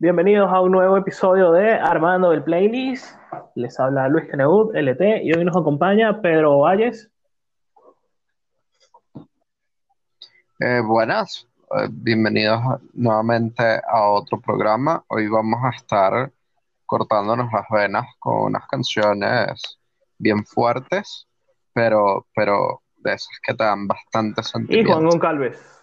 Bienvenidos a un nuevo episodio de Armando el Playlist. Les habla Luis Keneud, LT, y hoy nos acompaña Pedro Valles. Eh, buenas, eh, bienvenidos nuevamente a otro programa. Hoy vamos a estar cortándonos las venas con unas canciones bien fuertes, pero, pero de esas que te dan bastante Y sentimiento. Juan Goncalves.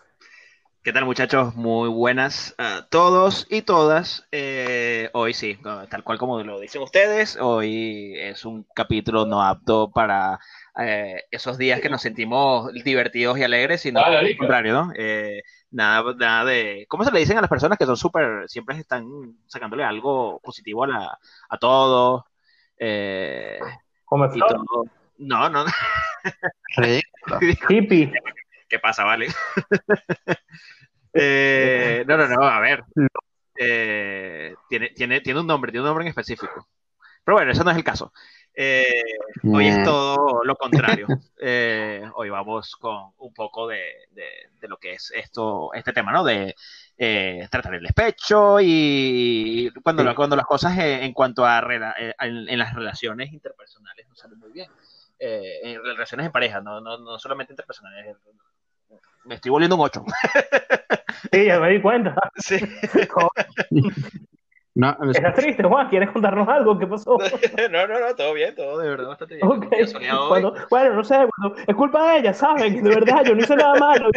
¿Qué tal muchachos? Muy buenas a todos y todas. Eh, hoy sí, tal cual como lo dicen ustedes, hoy es un capítulo no apto para eh, esos días que nos sentimos divertidos y alegres, sino al Lica. contrario, ¿no? Eh, nada, nada de... ¿Cómo se le dicen a las personas que son súper, siempre están sacándole algo positivo a, la, a todo? Eh, Flor, todo. No, no, Ridículo. hippie. ¿Qué pasa, vale? Eh, no, no, no, a ver. Eh, tiene, tiene, tiene un nombre, tiene un nombre en específico. Pero bueno, ese no es el caso. Eh, hoy es todo lo contrario. Eh, hoy vamos con un poco de, de- de lo que es esto, este tema, ¿no? De eh, tratar el despecho y cuando, Sí. cuando las cosas en, en cuanto a rela- eh, en, en las relaciones interpersonales no salen muy bien. Eh, en relaciones en pareja, no, no, no solamente interpersonales. Me estoy volviendo un 8. Sí, ya me di cuenta. Sí. no, es- ¿Estás triste, Juan? ¿Quieres contarnos algo? ¿Qué pasó? No, no, no, todo bien, todo de verdad bastante bien. Ok. Un día soleado hoy. Cuando- bueno, no sé, bueno, es culpa de ella, ¿saben? De verdad, yo no hice nada malo.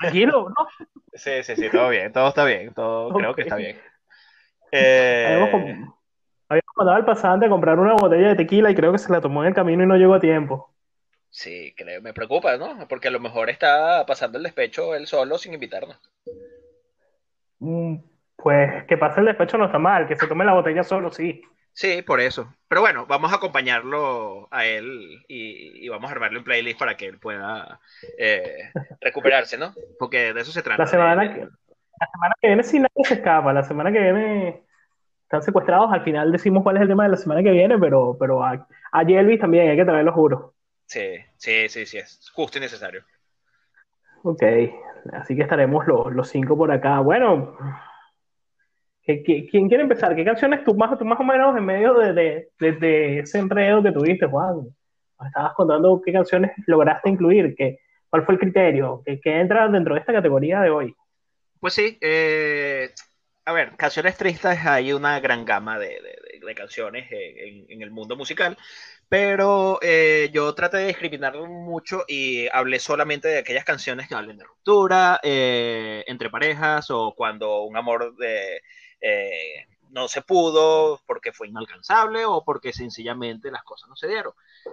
Tranquilo, ¿no? Sí, sí, sí, todo bien, todo está bien, todo creo que está bien. Eh, Habíamos, com- habíamos mandado al pasante a comprar una botella de tequila y creo que se la tomó en el camino y no llegó a tiempo. Sí, creo, me preocupa, ¿no? Porque a lo mejor está pasando el despecho él solo sin invitarnos. Mm, Pues que pase el despecho no está mal, que se tome la botella solo, sí. Sí, por eso. Pero bueno, vamos a acompañarlo a él y, y vamos a armarle un playlist para que él pueda eh, recuperarse, ¿no? Porque de eso se trata. La semana de- que, la semana que viene sí nadie se escapa, la semana que viene están secuestrados, al final decimos cuál es el tema de la semana que viene, pero, pero a, a Jelvis también hay que traerlo, juro. Sí, sí, sí, sí, es justo y necesario. Ok, así que estaremos los, los cinco por acá. Bueno, ¿qué- qué- quién quiere empezar? ¿Qué canciones tú más, tú más o menos en medio de, de, de- de ese enredo que tuviste, Juan? Estabas contando qué canciones lograste incluir, qué, cuál fue el criterio, qué, qué entra dentro de esta categoría de hoy. Pues sí, eh, a ver, canciones tristes hay una gran gama de, de- de- de canciones en- en el mundo musical, pero eh, yo traté de discriminar mucho y hablé solamente de aquellas canciones que hablen de ruptura, eh, entre parejas o cuando un amor eh, no se pudo porque fue inalcanzable o porque sencillamente las cosas no se dieron.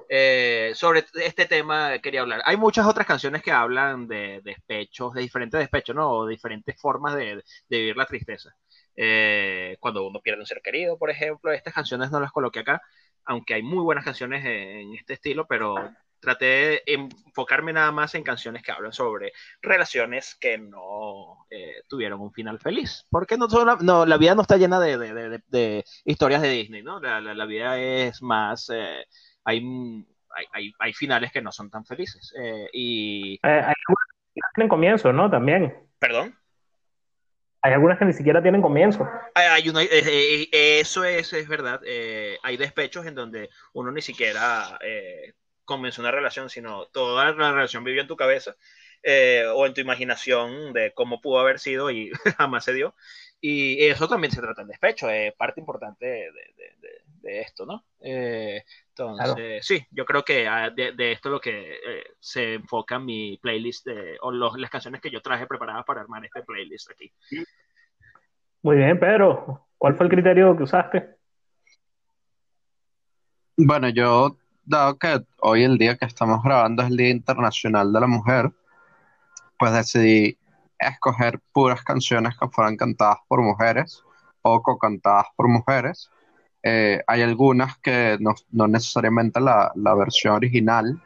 Eh, sobre este tema quería hablar. Hay muchas otras canciones que hablan de despechos, de diferentes despechos, ¿no? O diferentes formas de, de vivir la tristeza. Cuando uno pierde un ser querido, por ejemplo, estas canciones no las coloqué acá, aunque hay muy buenas canciones en este estilo, pero traté de enfocarme nada más en canciones que hablan sobre relaciones que no eh, tuvieron un final feliz. Porque no, solo- no, la vida no está llena de, de- de- de- de historias de Disney, ¿no? La, la- la vida es más... eh, hay, hay, hay- hay finales que no son tan felices. Eh, y... Eh, hay no tienen comienzo, ¿no? También. Perdón. Hay algunas que ni siquiera tienen comienzo. Hay- una- eh, eh, eso es, es verdad. Eh, hay despechos en donde uno ni siquiera eh, comenzó una relación, sino toda la relación vivió en tu cabeza eh, o en tu imaginación de cómo pudo haber sido y jamás se dio. Y eso también se trata del despecho, es parte importante de, de- de- de esto, ¿no? Entonces, sí, yo creo que ah, de, de esto es lo que eh, se enfoca mi playlist de, o los- las canciones que yo traje preparadas para armar este playlist aquí. Muy bien, Pedro. ¿Cuál fue el criterio que usaste? Bueno, yo, dado que hoy el día que estamos grabando es el Día Internacional de la Mujer, pues decidí escoger puras canciones que fueran cantadas por mujeres o co-cantadas por mujeres. Eh, hay algunas que no, no necesariamente la, la versión original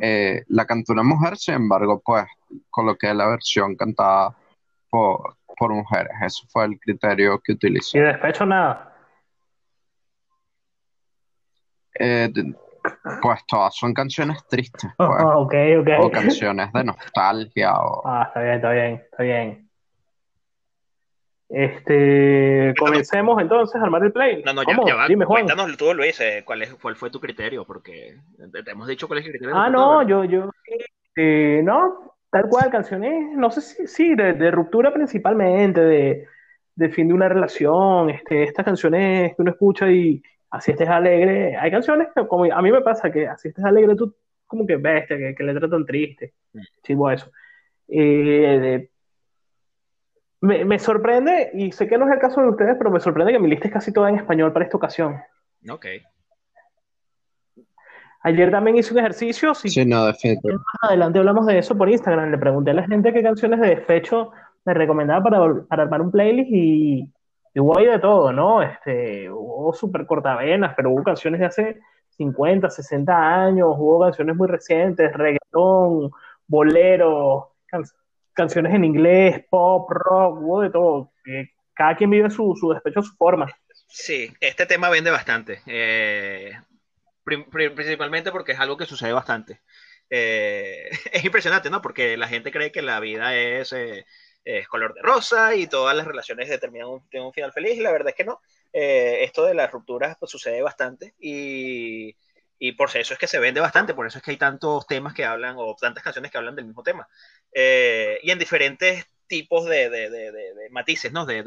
eh, la cantó una mujer, sin embargo, pues coloqué la versión cantada por, por mujeres. Ese fue el criterio que Y utilicé. de despecho nada. Eh, pues todas son canciones tristes, pues, o canciones de nostalgia, o Ah, está bien, está bien, está bien. Este, comencemos entonces a armar el play. No, no, ya, ya va. Dime, Juan. Cuéntanos tú, Luis, eh, ¿cuál, es, ¿cuál fue tu criterio? Porque te hemos dicho cuál es el criterio. Ah, no, yo, yo, eh, no, tal cual, canciones, no sé si, sí, de, de ruptura principalmente, de, de, fin de una relación, este, estas canciones que uno escucha y así estés alegre. Hay canciones que, como a mí me pasa, que así estés alegre, tú como que ves que, que le tan triste. Mm. Chivo eso. Eh, me, me, sorprende, y sé que no es el caso de ustedes, pero me sorprende que mi lista es casi toda en español para esta ocasión. Ok. Ayer también hice un ejercicio. Si sí, no, definitivamente. Más adelante hablamos de eso por Instagram. Le pregunté a la gente qué canciones de despecho me recomendaba para, para armar un playlist y, y hubo ahí de todo, ¿no? Este, hubo súper cortavenas, pero hubo canciones de hace 50, 60 años, hubo canciones muy recientes, reggaetón, bolero, canciones en inglés, pop, rock, hubo de todo. cada quien vive su, su despecho a su forma. Sí, este tema vende bastante. Eh, principalmente porque es algo que sucede bastante. Eh, es impresionante, ¿no? Porque la gente cree que la vida es, eh, es color de rosa y todas las relaciones determinan un, un final feliz y la verdad es que no. esto de las rupturas pues, sucede bastante y, y, por eso es que se vende bastante, por eso es que hay tantos temas que hablan o tantas canciones que hablan del mismo tema. y en diferentes tipos de, de, de, de matices, ¿no? De,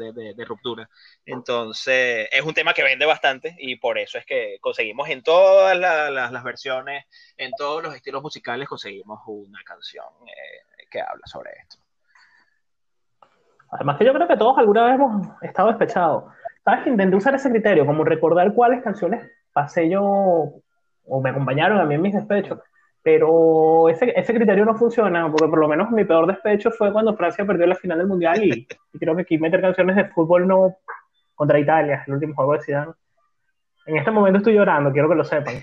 ruptura. Entonces, es un tema que vende bastante y por eso es que conseguimos en todas las versiones, en todos los estilos musicales, conseguimos una canción eh, que habla sobre esto. Además que yo creo que todos alguna vez hemos estado despechados. ¿Sabes intenté usar ese criterio, como recordar cuáles canciones pasé yo o me acompañaron a mí en mis despechos? Pero ese, ese criterio no funciona, porque por lo menos mi peor despecho fue cuando Francia perdió la final del Mundial y, creo que aquí meter canciones de fútbol no contra Italia, el último juego de Zidane. En este momento estoy llorando, quiero que lo sepan.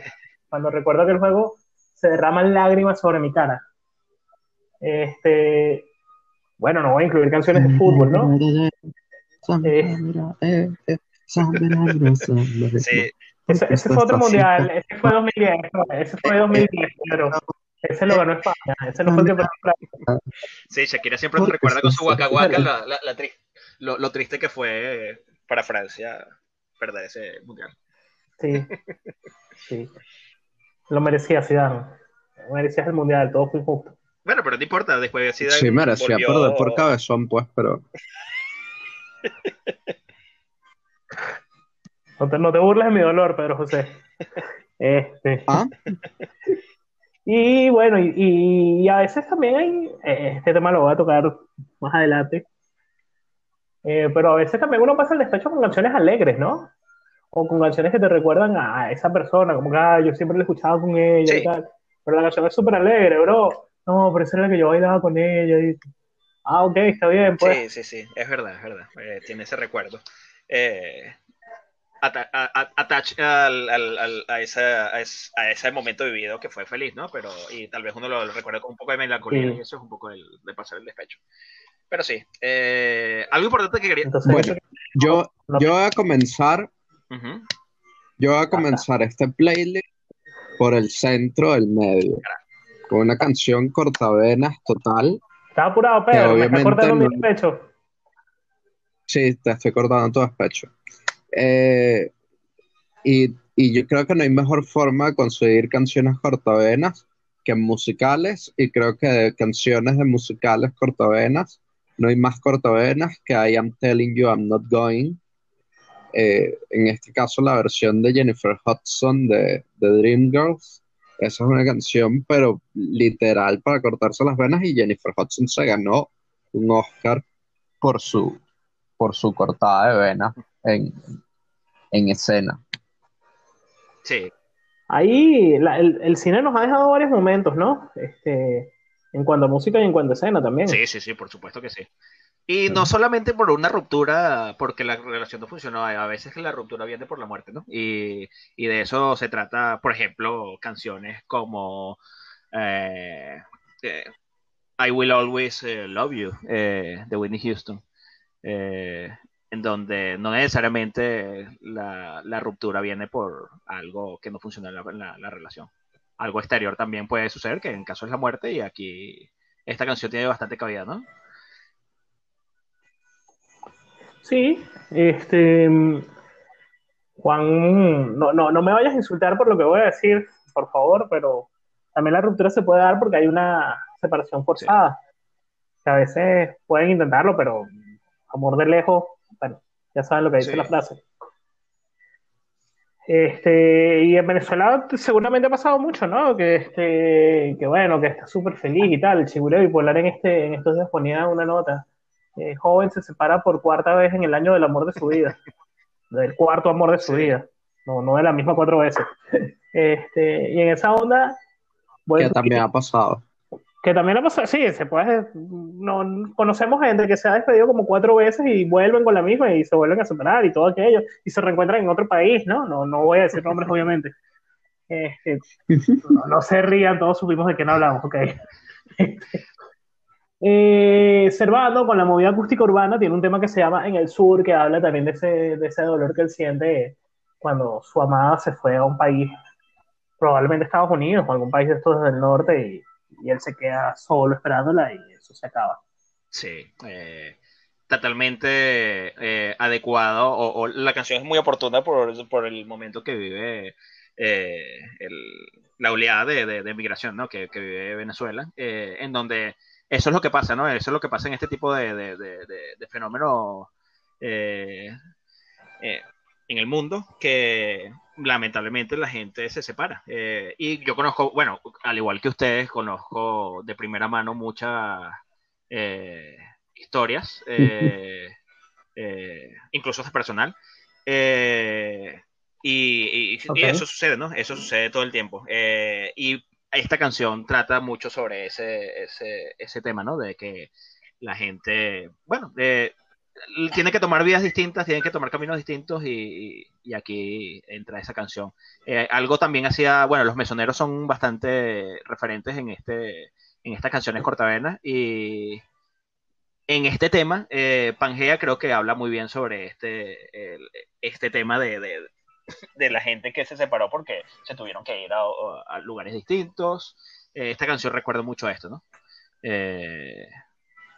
Cuando recuerdo que el juego se derraman lágrimas sobre mi cara. Este, bueno, no voy a incluir canciones de fútbol, ¿no? Eh, sí. Ese, ese fue otro mundial, ese fue 2010, ese fue 2010, pero ese lo ganó España, ese no fue el que Sí, Shakira siempre nos recuerda con su guacahuaca la, la, la lo, lo, triste que fue para Francia perder ese mundial. Sí, sí. Lo merecía Zidane, merecía el mundial, todo fue injusto. Bueno, pero no importa, después de Zidane Sí, merecía volvió... perder por cabezón, pues, pero... No te, no te burles de mi dolor, Pedro José. Este. ¿Ah? Y bueno, y, y, a veces también hay, eh, este tema lo voy a tocar más adelante, eh, pero a veces también uno pasa el despecho con canciones alegres, ¿no? O con canciones que te recuerdan a esa persona, como que ah, yo siempre la he escuchado con ella sí. y tal, pero la canción es súper alegre, bro. No, pero esa era la que yo bailaba con ella. Y... Ah, ok, está bien, pues. Sí, sí, sí, es verdad, es verdad. Eh, tiene ese recuerdo. Eh, attach al, al, al, a, esa, a, ese, momento vivido que fue feliz, ¿no? Pero, y tal vez uno lo, recuerda con un poco de melancolía sí. y eso es un poco el, de pasar el despecho. Pero sí, eh, algo importante que quería... Entonces, bueno, yo, yo voy a comenzar, uh -huh. yo voy a comenzar este playlist por el centro del medio, con una canción cortavenas total. Está apurado, Pedro, me está cortando no... mi despecho. Sí, te estoy cortando tu despecho. Eh, y, y, yo creo que no hay mejor forma de conseguir canciones cortavenas que musicales, y creo que canciones de musicales cortavenas no hay más cortavenas que I Am Telling You I'm Not Going. Eh, en este caso, la versión de Jennifer Hudson de, de Dreamgirls. Esa es una canción, pero literal para cortarse las venas, y Jennifer Hudson se ganó un Oscar por su, por su cortada de venas en, en escena. Sí. Ahí la, el, el, cine nos ha dejado varios momentos, ¿no? Este, en cuanto a música y en cuanto a escena también. Sí, sí, sí, por supuesto que sí. Y sí. no solamente por una ruptura, porque la relación no funcionó, a veces la ruptura viene por la muerte, ¿no? Y, y de eso se trata, por ejemplo, canciones como eh, eh, I Will Always uh, Love You, eh, de Whitney Houston. En donde no necesariamente la, la, ruptura viene por algo que no funciona en la, la, la, relación. Algo exterior también puede suceder, que en caso es la muerte, y aquí esta canción tiene bastante cabida, ¿no? Sí, este. Juan, no, no, no me vayas a insultar por lo que voy a decir, por favor, pero también la ruptura se puede dar porque hay una separación forzada. Que a veces pueden intentarlo, pero amor de lejos, bueno, ya saben lo que dice Sí. la frase. Este, y en Venezuela seguramente ha pasado mucho, ¿no? Que, este, que bueno, que está súper feliz y tal. Chigureo Bipolar en, este, en estos días ponía una nota. Eh, joven se separa por cuarta vez en el año del amor de su vida. Del cuarto amor de su Sí. vida. No, no de la misma cuatro veces. Este, y en esa onda, bueno, Que también ha pasado. Que también ha pasado, sí, se puede, no, conocemos gente que se ha despedido como cuatro veces y vuelven con la misma y se vuelven a separar y todo aquello, y se reencuentran en otro país, ¿no? No, no voy a decir nombres, obviamente. Este, no, no se rían, todos supimos de quién hablamos, ok. Eh, con la movida acústica urbana, tiene un tema que se llama En el Sur, que habla también de ese, de ese dolor que él siente cuando su amada se fue a un país, probablemente Estados Unidos o algún país de estos del norte, y, y él se queda solo esperándola y eso se acaba. Sí, eh, totalmente eh, adecuado, o, o la canción es muy oportuna por, por el momento que vive eh, el- la oleada de, de, de migración ¿no? que, que vive Venezuela, eh, en donde eso es lo que pasa, ¿no? Eso es lo que pasa en este tipo de, de, fenómenos eh, eh, en el mundo, que lamentablemente la gente se separa. Eh, y yo conozco, bueno, al igual que ustedes, conozco de primera mano muchas eh, historias, eh, eh, incluso de personal. Eh, y, y- eso sucede, ¿no? Eso sucede todo el tiempo. Y esta canción trata mucho sobre ese, ese, ese tema, ¿no? De que la gente, bueno, eh, tiene que tomar vidas distintas, tienen que tomar caminos distintos y, y- aquí entra esa canción. Eh, algo también hacía, bueno, los mesoneros son bastante referentes en este en estas canciones cortavenas y en este tema eh, Pangea creo que habla muy bien sobre este este tema de, de, de la gente que se separó porque se tuvieron que ir a, a lugares distintos. Eh, esta canción recuerda mucho a esto, ¿no? Eh,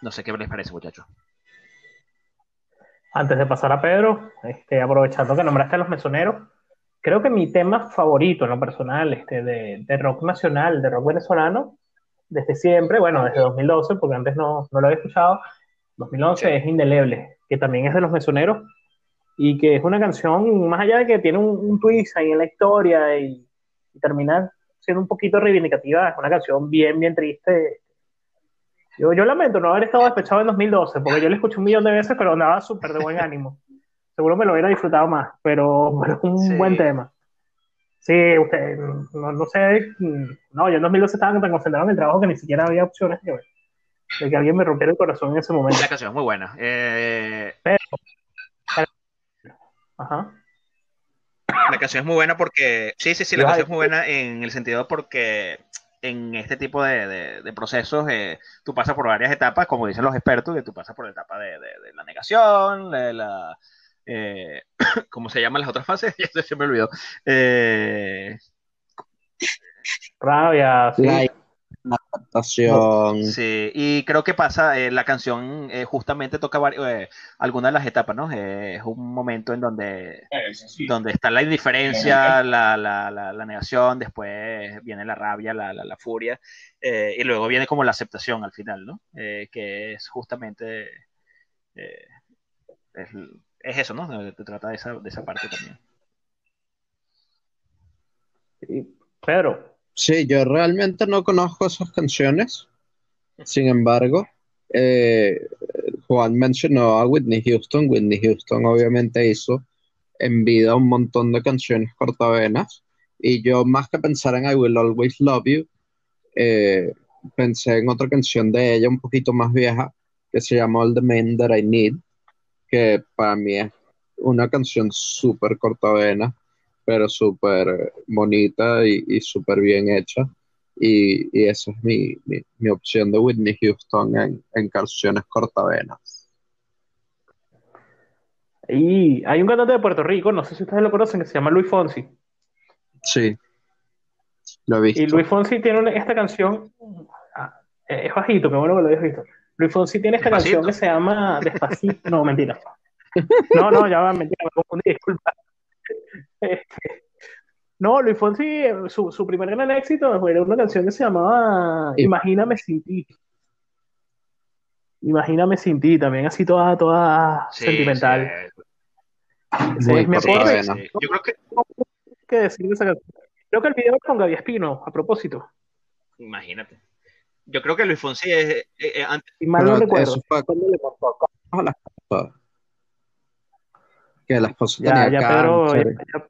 no sé qué les parece, muchachos. Antes de pasar a Pedro, este, aprovechando que nombraste a los mesoneros, creo que mi tema favorito en lo personal este, de, de rock nacional, de rock venezolano, desde siempre, bueno, desde 2012, porque antes no, no lo había escuchado, 2011 Sí. es Indeleble, que también es de los mesoneros, y que es una canción, más allá de que tiene un, un twist ahí en la historia y, y termina siendo un poquito reivindicativa, es una canción bien, bien triste. Yo, yo lamento no haber estado despechado en 2012, porque yo la escuché un millón de veces, pero andaba súper de buen ánimo. Seguro me lo hubiera disfrutado más, pero, pero es un Sí. buen tema. Sí, usted, no, no sé, no, yo en 2012 estaba tan concentrado en el trabajo que ni siquiera había opciones de, de que alguien me rompiera el corazón en ese momento. La canción es muy buena. Eh, Ajá. La canción es muy buena porque, sí, sí, sí, la canción es muy buena en el sentido porque en este tipo de, de- de procesos eh, tú pasas por varias etapas, como dicen los expertos, que tú pasas por la etapa de, de- de la negación, de la... eh, ¿Cómo se llaman las otras fases? Ya se, se me olvidó. Eh, Rabia, sí. La adaptación. Sí, y creo que pasa, eh, la canción eh, justamente toca eh, algunas de las etapas, ¿no? Eh, es un momento en donde, donde está la indiferencia, la, la, la, la negación, después viene la rabia, la, la, la furia, eh, y luego viene como la aceptación al final, ¿no? Eh, que es justamente, eh, es, es eso, ¿no? Te trata de esa, de esa parte también. Sí. Sí, yo realmente no conozco esas canciones. Sin embargo, eh, Juan mencionó a Whitney Houston. Whitney Houston obviamente hizo en vida un montón de canciones cortavenas. Y yo, más que pensar en I Will Always Love You, eh, pensé en otra canción de ella un poquito más vieja que se llama All the Men That I Need, que para mí es una canción súper cortavena, pero súper bonita y, y súper bien hecha. Y, y esa es mi, mi, mi opción de Whitney Houston en, en canciones cortavenas. y hay un cantante de Puerto Rico, no sé si ustedes lo conocen, que se llama Luis Fonsi. Sí, lo he visto. Y Luis Fonsi tiene una- esta canción, ah, es bajito, qué bueno que lo hayas visto. Luis Fonsi tiene esta Despacito. canción que se llama Despacito, no, mentira. No, no, ya va, mentira, me confundí, disculpa. Este, no, Luis Fonsi, su, su primer gran éxito era una canción que se llamaba Y- Imagíname sin ti. Imagíname sin ti, también así toda, toda Sí, sentimental. sí, Ese Muy es mi aporte. sí, sí. Yo creo que, que decir de esa canción. Creo que el video es con Gaby Espino, a propósito. imagínate. Yo creo que Luis Fonsi es, eh, eh, antes, Si mal no recuerdo. eso fue cuando le cachos a. Que la esposa Ya, tenía ya Pedro, cáncer. ya- ya-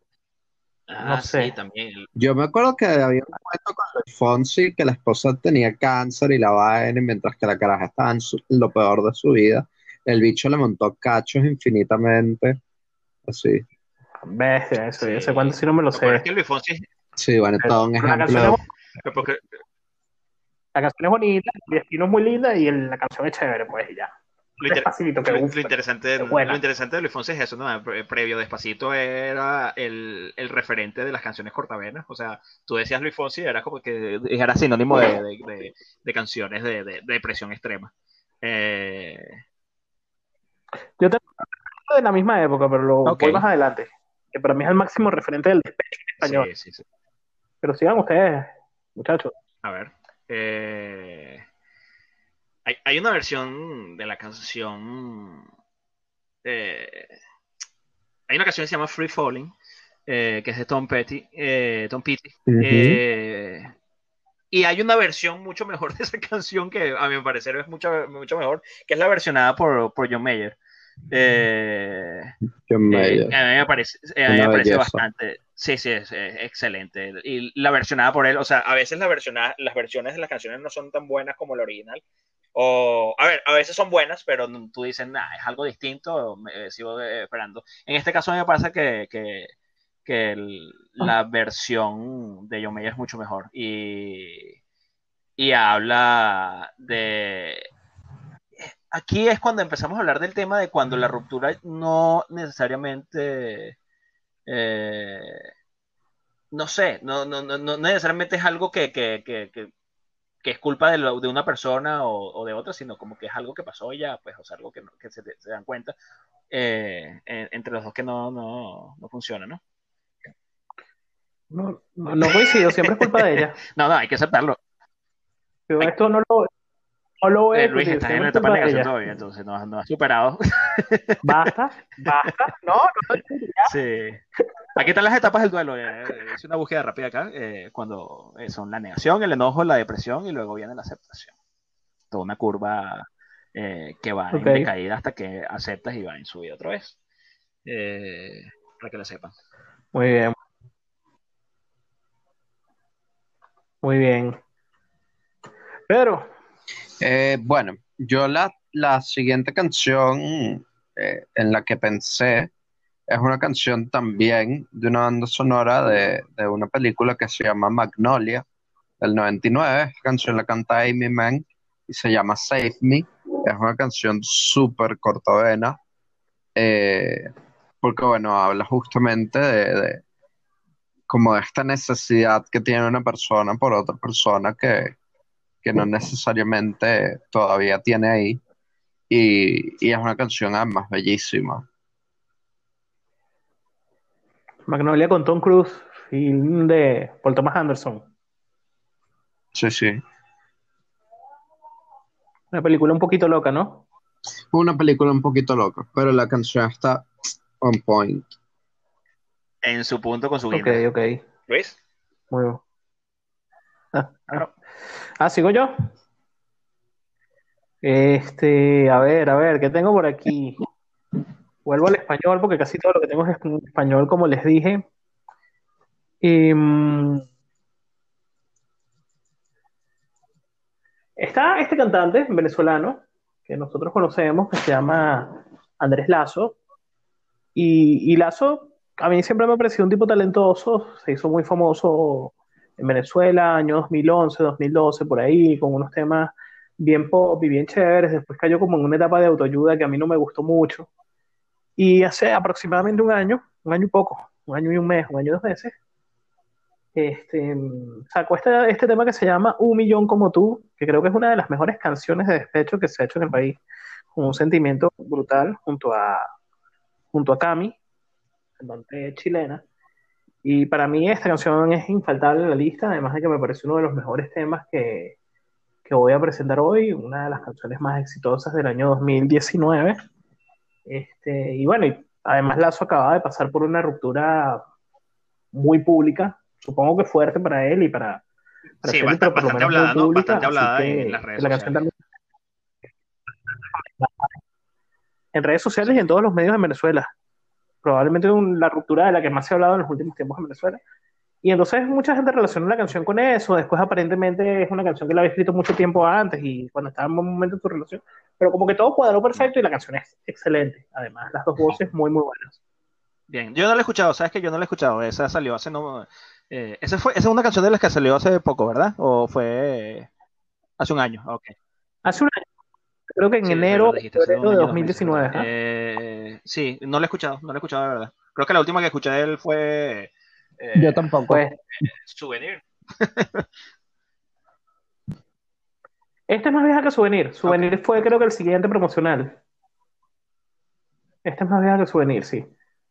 ah, No sé. sí, también. Yo me acuerdo que había un momento con Luis Fonsi que la esposa tenía cáncer y la vaina, mientras que la caraja estaba en, su- en lo peor de su vida, el bicho le montó cachos infinitamente. Así. bestia, eso, Sí. ese cuento sí no me lo peor es sé. que Luis Fonsi, Sí, bueno, todo un Pero la ejemplo. canción es, porque, la canción es bonita, Gaby Espino es muy linda y el- la canción es chévere, pues y ya. Lo, inter- Despacito, que lo- uf, lo interesante, lo interesante de Luis Fonsi es eso, ¿no? Pre- Previo Despacito era el, el referente de las canciones cortavenas. O sea, tú decías Luis Fonsi, era como que era sinónimo de, de- de- de canciones de, de- de depresión extrema. Eh, Yo tengo de la misma época, pero lo Ok. voy más adelante. Que para mí es el máximo referente del despecho en español. sí, sí, sí. Pero sigan ustedes, muchachos. A ver. eh, hay, hay una versión de la canción. eh, hay una canción que se llama Free Falling, eh, que es de Tom Petty. eh, Tom Petty. Y hay una versión mucho mejor de esa canción que a mi parecer es mucho, mucho mejor, que es la versionada por, por John Mayer. Eh, John eh, Mayer. a mí me parece, eh, a mí me parece bastante. Sí, sí, es, es excelente. Y la versionada por él, o sea, a veces la versionada- las versiones de las canciones no son tan buenas como la original. O, a ver, a veces son buenas, pero tú dices, nah, es algo distinto, me, eh, sigo eh, esperando. En este caso a mí me pasa que, que, que el- la versión de Mayer es mucho mejor. Y, y habla de, aquí es cuando empezamos a hablar del tema de cuando la ruptura no necesariamente, eh, no sé, no, no, no, no necesariamente es algo que, que, que, que, que es culpa de, lo- de una persona o, o de otra, sino como que es algo que pasó ya, pues, o sea, algo que, no- que se, se dan cuenta eh, en- entre los dos que no, no, no funciona, ¿no? No, no, no coincido, siempre es culpa de ella. No, no, hay que aceptarlo. Pero esto no lo, no lo voy a Eh, Luis, discutir, estás en una es etapa de negación todavía, entonces no, has- no has superado. Basta, basta. No, no. Sí. Aquí están las etapas del duelo. eh, Hice una búsqueda rápida acá, eh, cuando eh, son la negación, el enojo, la depresión y luego viene la aceptación. Toda una curva eh, que va Ok. en decaída hasta que aceptas y va en subida otra vez. Eh, para que lo sepan. Muy bien. Muy bien. Pedro, Eh, bueno, yo la, la siguiente canción eh, en la que pensé es una canción también de una banda sonora de, de una película que se llama Magnolia del 99. Esta canción la canta Amy Mann y se llama Save Me. Es una canción súper cortavena eh, porque, bueno, habla justamente de, de como de esta necesidad que tiene una persona por otra persona que, que no necesariamente todavía tiene ahí. Y, y es una canción además bellísima. Magnolia con Tom Cruise, film de Paul Thomas Anderson. Sí, sí. Una película un poquito loca, ¿no? Una película un poquito loca, pero la canción está on point. En su punto con su Ok, guinda. ok. Luis. Muy bien. Ah, ah. Ah, ¿sigo yo? Este, a ver, a ver, ¿qué tengo por aquí? Vuelvo al español porque casi todo lo que tengo es español, como les dije. Em, está este cantante venezolano que nosotros conocemos, que se llama Andrés Lazo. Y, y Lazo, a mí siempre me ha parecido un tipo talentoso, se hizo muy famoso en Venezuela, año 2011, 2012, por ahí, con unos temas bien pop y bien chéveres. Después cayó como en una etapa de autoayuda que a mí no me gustó mucho. Y hace aproximadamente un año, un año y poco, un año y un mes, un año y dos meses, este, sacó este, este tema que se llama Un Millón Como Tú, que creo que es una de las mejores canciones de despecho que se ha hecho en el país, con un sentimiento brutal junto a, junto a Cami, cantante chilena. Y para mí esta canción es infaltable en la lista, además de que me parece uno de los mejores temas que, que voy a presentar hoy, una de las canciones más exitosas del año 2019. Este, y bueno, y además Lazo acaba de pasar por una ruptura muy pública, supongo que fuerte para él y para... para Sí, bastante, por lo menos hablada, ¿no? pública, Bastante hablada que en las redes la sociales. también- en redes sociales y en todos los medios de Venezuela. Probablemente un- la ruptura de la que más se ha hablado en los últimos tiempos en Venezuela. Y entonces mucha gente relaciona la canción con eso. Después aparentemente es una canción que la había escrito mucho tiempo antes y cuando estaba en un momento de tu relación. Pero como que todo cuadró perfecto y la canción es excelente. Además, las dos voces muy, muy buenas. Bien, yo no la he escuchado, ¿sabes que Yo no la he escuchado. Esa salió hace no. Eh, esa, fue, esa es una canción de las que salió hace poco, ¿verdad? ¿O fue eh, hace un año? Ok. Hace un año, creo que en Sí, enero lo o dijiste, hace febrero un de año, dos meses, 2019. ¿verdad? Sí, no la he escuchado, no la he escuchado de verdad. Creo que la última que escuché de él fue eh, Yo tampoco. Pues Souvenir. Esta es más vieja que Souvenir. Souvenir fue creo que el siguiente promocional. Esta es más vieja que Souvenir, sí.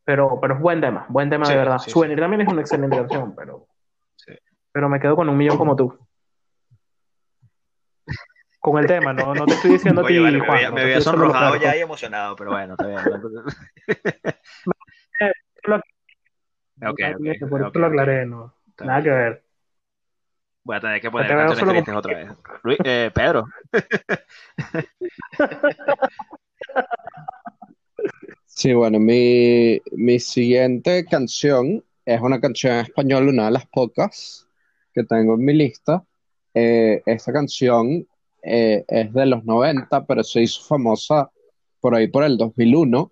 Pero, pero es buen tema, buen tema Sí, de verdad. sí, Souvenir también es una excelente canción, pero, Sí. pero me quedo con un millón como tú. Con el tema, no, no te estoy diciendo a ti, Oye, vale, me Juan, había, no me te había sonrojado claro. ya y emocionado, pero bueno, está bien. Lo- ok, ok, Por eso lo aclaré, no. Nada que ver. Voy a tener que poner canciones solo tristes con- otra vez. Luis, eh, Pedro. Sí, bueno, mi, mi siguiente canción es una canción en español, una de las pocas que tengo en mi lista. Eh, esta canción eh, es de los 90, pero se hizo famosa por ahí por el 2001,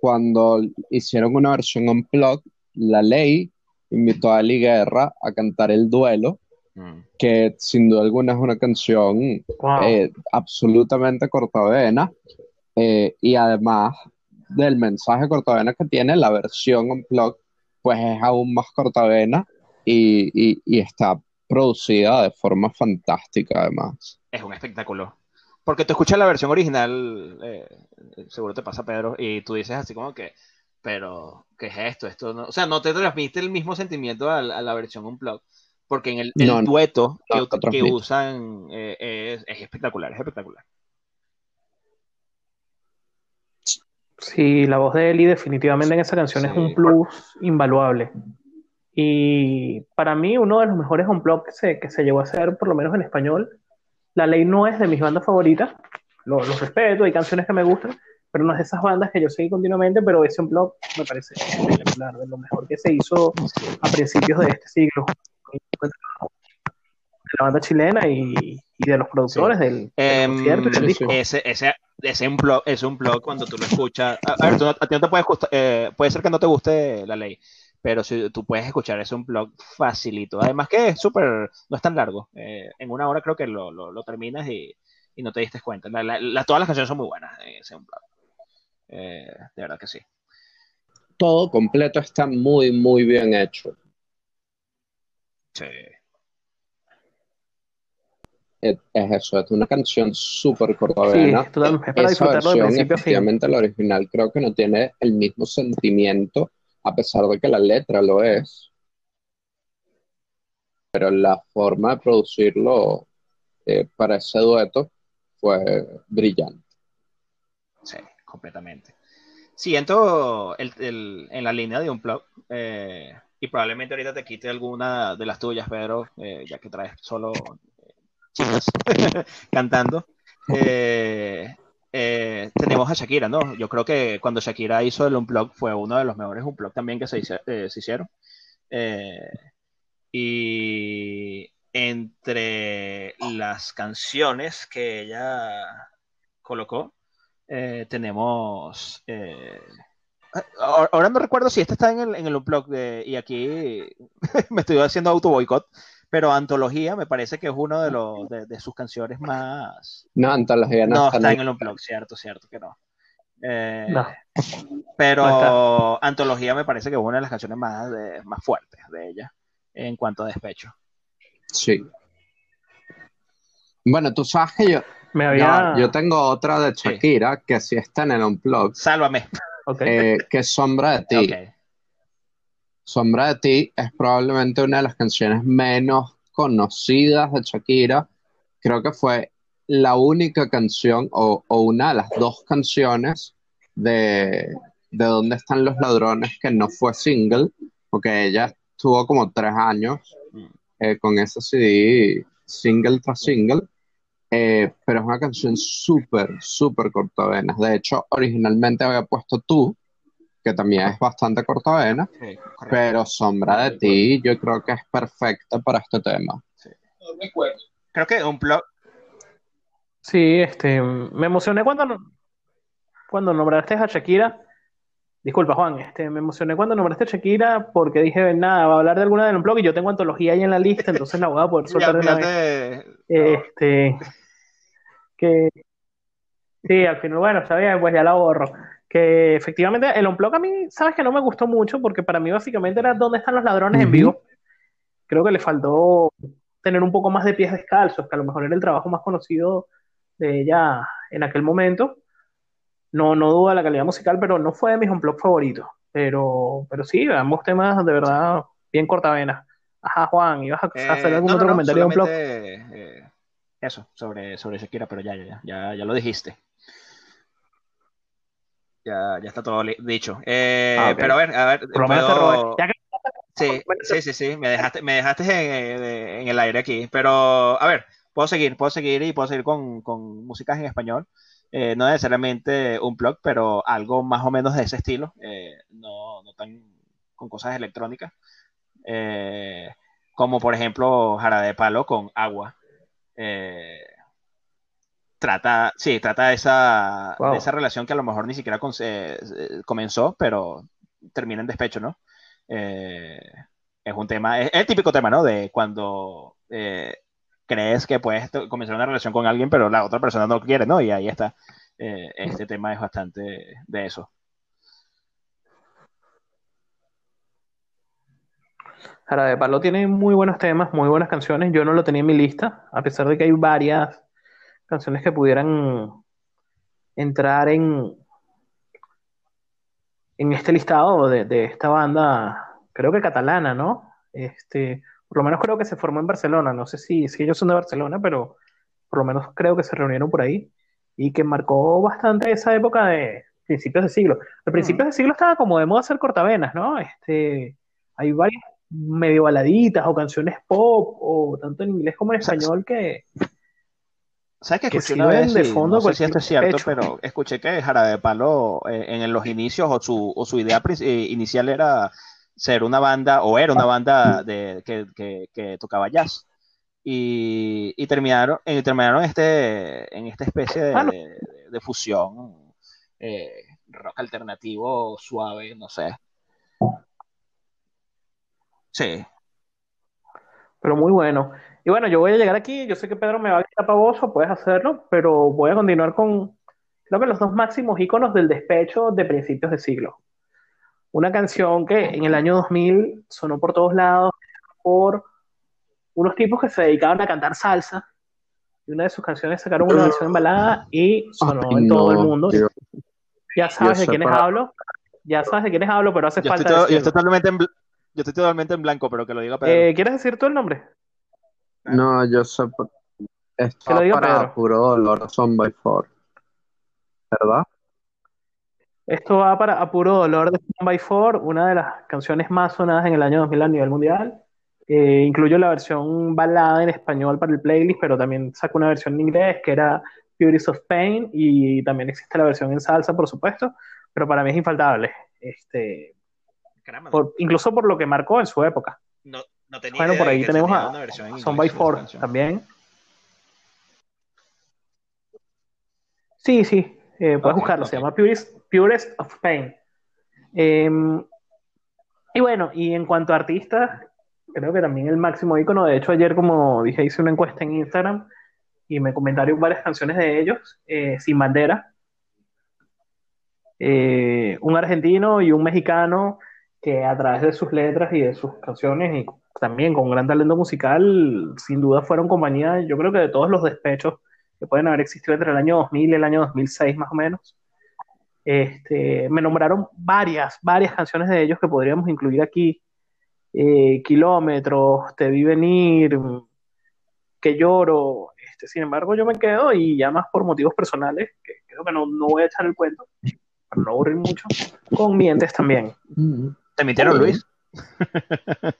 cuando hicieron una versión unplugged. La Ley invitó a Ali Guerra a cantar El Duelo, Mm. que sin duda alguna es una canción Wow. eh, absolutamente cortavena eh, y además del mensaje cortavena que tiene la versión unplugged pues es aún más cortavena y, y- y está producida de forma fantástica además Es un espectáculo. Porque tú escuchas la versión original, eh, seguro te pasa, Pedro, y tú dices así como que, pero, ¿qué es esto? Esto no, o sea, no te transmite el mismo sentimiento a, la a la versión Unplugged, porque en el, el No, no, dueto que, no que usan eh, es, es espectacular, es espectacular. Sí, la voz de Eli definitivamente en esa canción es un plus invaluable. Y para mí uno de los mejores unplugged que se, que se llegó a hacer, por lo menos en español, La Ley no es de mis bandas favoritas, lo- los respeto, hay canciones que me gustan, pero no es de esas bandas que yo seguí continuamente, pero ese unplugged me parece espectacular, de lo mejor que se hizo a principios de este siglo. De la banda chilena y, y de los productores del, del Em, concierto y del disco. Ese, ese, ese un blog, es un blog cuando tú lo escuchas. A, a ver, tú a ti no te puede gustar, eh, puede ser que no te guste la ley, pero si tú puedes escuchar ese un blog facilito. Además que es súper, no es tan largo. Eh, en una hora creo que lo, lo, lo terminas y, y no te diste cuenta. La- la- la- todas las canciones son muy buenas en ese un blog. Eh, de verdad que sí. todo completo está muy muy bien hecho Sí. es, es eso es una canción súper Sí, cortavena totalmente, es para esa disfrutarlo de principio a fin. la original creo que no tiene el mismo sentimiento a pesar de que la letra lo es pero la forma de producirlo eh, para ese dueto fue brillante. Sí, completamente. Siento el, el- en la línea de un blog eh, y probablemente ahorita te quite alguna de las tuyas, Pedro, eh, ya que traes solo eh, chicas cantando. Eh, eh, tenemos a Shakira, ¿no? Yo creo que cuando Shakira hizo el Unplug fue uno de los mejores Unplug también que se, eh, hicieron. Eh, y entre las canciones que ella colocó, tenemos. eh, ahora no recuerdo si esta está en el, en el Unplugged de- y aquí me estoy haciendo auto boicot, pero Antología me parece que es uno de, los, de, de sus canciones más. No, antología no, No, está está en el Unplugged, cierto, cierto que no. Eh, No. pero No Antología me parece que es una de las canciones más, de- más fuertes de ella en cuanto a despecho. Sí. Bueno, tú sabes que yo, Me había. yo, yo tengo otra de Shakira que sí está en el Unplugged. Sálvame. Ok. eh, que es Sombra de ti. Ok. Sombra de ti es probablemente una de las canciones menos conocidas de Shakira. Creo que fue la única canción o, una de las dos canciones de, de Dónde están los ladrones que no fue single, porque ella estuvo como tres años eh, con ese CD single tras single. Eh, pero es una canción súper, súper cortavenas. De hecho, originalmente había puesto Tú, que también es bastante cortavena, Sí, pero Sombra de ti yo creo que es perfecta para este tema. Creo que un blog. Sí, este, me emocioné cuando, cuando nombraste a Shakira. Disculpa, Juan, este, me emocioné cuando nombraste a Shakira porque dije, nada, va a hablar de alguna del blog y yo tengo antología ahí en la lista, entonces la voy a poder soltar de una vez. te- Este, que sí, al final, bueno, está bien, pues ya la borro. Que efectivamente el Unplug a mí, sabes que no me gustó mucho porque para mí básicamente era dónde están los ladrones en vivo. Creo que le faltó tener un poco más de pies descalzos, que a lo mejor era el trabajo más conocido de ella en aquel momento. No, no duda la calidad musical, pero no fue de mis Unplug favoritos. Pero, pero sí, ambos temas de verdad bien cortavenas. Ajá, Juan, ¿ibas a Eh, hacer algún no, otro no, comentario de Unplug? eh, eso, sobre, sobre Shakira, pero ya, ya, ya, ya lo dijiste. Ya, ya está todo dicho. Eh, Ah. Pero a ver, a ver, Por lo menos puedo- Sí, sí, sí, sí, me dejaste, me dejaste en, en el aire aquí, pero a ver, puedo seguir, puedo seguir y puedo seguir con, con músicas en español, Eh, no necesariamente un blog, pero algo más o menos de ese estilo, eh, no, no tan con cosas electrónicas, Eh, como por ejemplo Jara de Palo con Agua. Trata, sí, trata esa, Wow. de esa relación que a lo mejor ni siquiera con- eh, eh, comenzó, pero termina en despecho, ¿no? Eh, es un tema, es el típico tema, ¿no? De cuando eh, crees que puedes comenzar una relación con alguien, pero la otra persona no quiere, ¿no? Y ahí está. Este tema es bastante de eso. Jara de Palo tiene muy buenos temas, muy buenas canciones. Yo no lo tenía en mi lista, a pesar de que hay varias canciones que pudieran entrar en, en este listado de, de esta banda, creo que catalana, ¿no? Este, por lo menos creo que se formó en Barcelona. No sé si, si ellos son de Barcelona, pero por lo menos creo que se reunieron por ahí y que marcó bastante esa época de principios de siglo. A principios de siglo estaba como de moda hacer cortavenas, ¿no? Este, hay varias medio baladitas o canciones pop o tanto en inglés como en español que ¿Sabes que Que escuché una sirven vez? de y fondo no sé si esto es cierto, pero escuché que Jarabe Palo eh, en los inicios o su, o su idea eh, inicial era ser una banda o era una banda de, que, que- que tocaba jazz. Y, y terminaron, eh, terminaron este, en esta especie de, Ah, no. de- de fusión, eh, rock alternativo, suave, no sé. Sí, pero muy bueno. Y bueno, yo voy a llegar aquí, yo sé que Pedro me va a quitar pavoso, puedes hacerlo, pero voy a continuar con, creo que los dos máximos íconos del despecho de principios de siglo. Una canción que en el año 2000 sonó por todos lados por unos tipos que se dedicaban a cantar salsa. Y una de sus canciones sacaron una versión en balada y sonó Ay, en todo no, el mundo. Ya sabes de quiénes para- hablo, ya sabes de quiénes hablo, pero hace yo falta estoy, todo- yo decirlo. estoy totalmente en, bl- yo estoy totalmente en blanco, pero que lo diga Pedro. Eh, ¿quieres decir tú el nombre? No, yo sé. Que lo diga para Pedro. puro dolor, son by four. ¿Verdad? Esto va para A Puro Dolor de Stand by Four, una de las canciones más sonadas en el año 2000 a nivel mundial. Eh, incluyo la versión balada en español para el playlist, pero también saco una versión en inglés que era Beauties of Pain y también existe la versión en salsa, por supuesto, pero para mí es infaltable, este, Caramba, por- incluso por lo que marcó en su época. no, no tenía Bueno, por ahí tenemos a Son by Four también. Sí, sí, eh, puedes buscarlo, se llama Purest, Purest of Pain. Eh, y bueno, y en cuanto a artistas, creo que también el máximo ícono, de hecho ayer como dije hice una encuesta en Instagram y me comentaron varias canciones de ellos, eh, Sin Bandera, Eh, un argentino y un mexicano que a través de sus letras y de sus canciones y también con gran talento musical, sin duda fueron compañía, yo creo que de todos los despechos que pueden haber existido entre el año 2000 y el año 2006 más o menos. Este, me nombraron varias, varias canciones de ellos que podríamos incluir aquí. Eh, kilómetros, Te vi venir, Que lloro. Este, sin embargo, yo me quedo y ya más por motivos personales, que creo que no, no voy a echar el cuento, para no aburrir mucho, con Mientes también. ¿Te mintieron, Luis?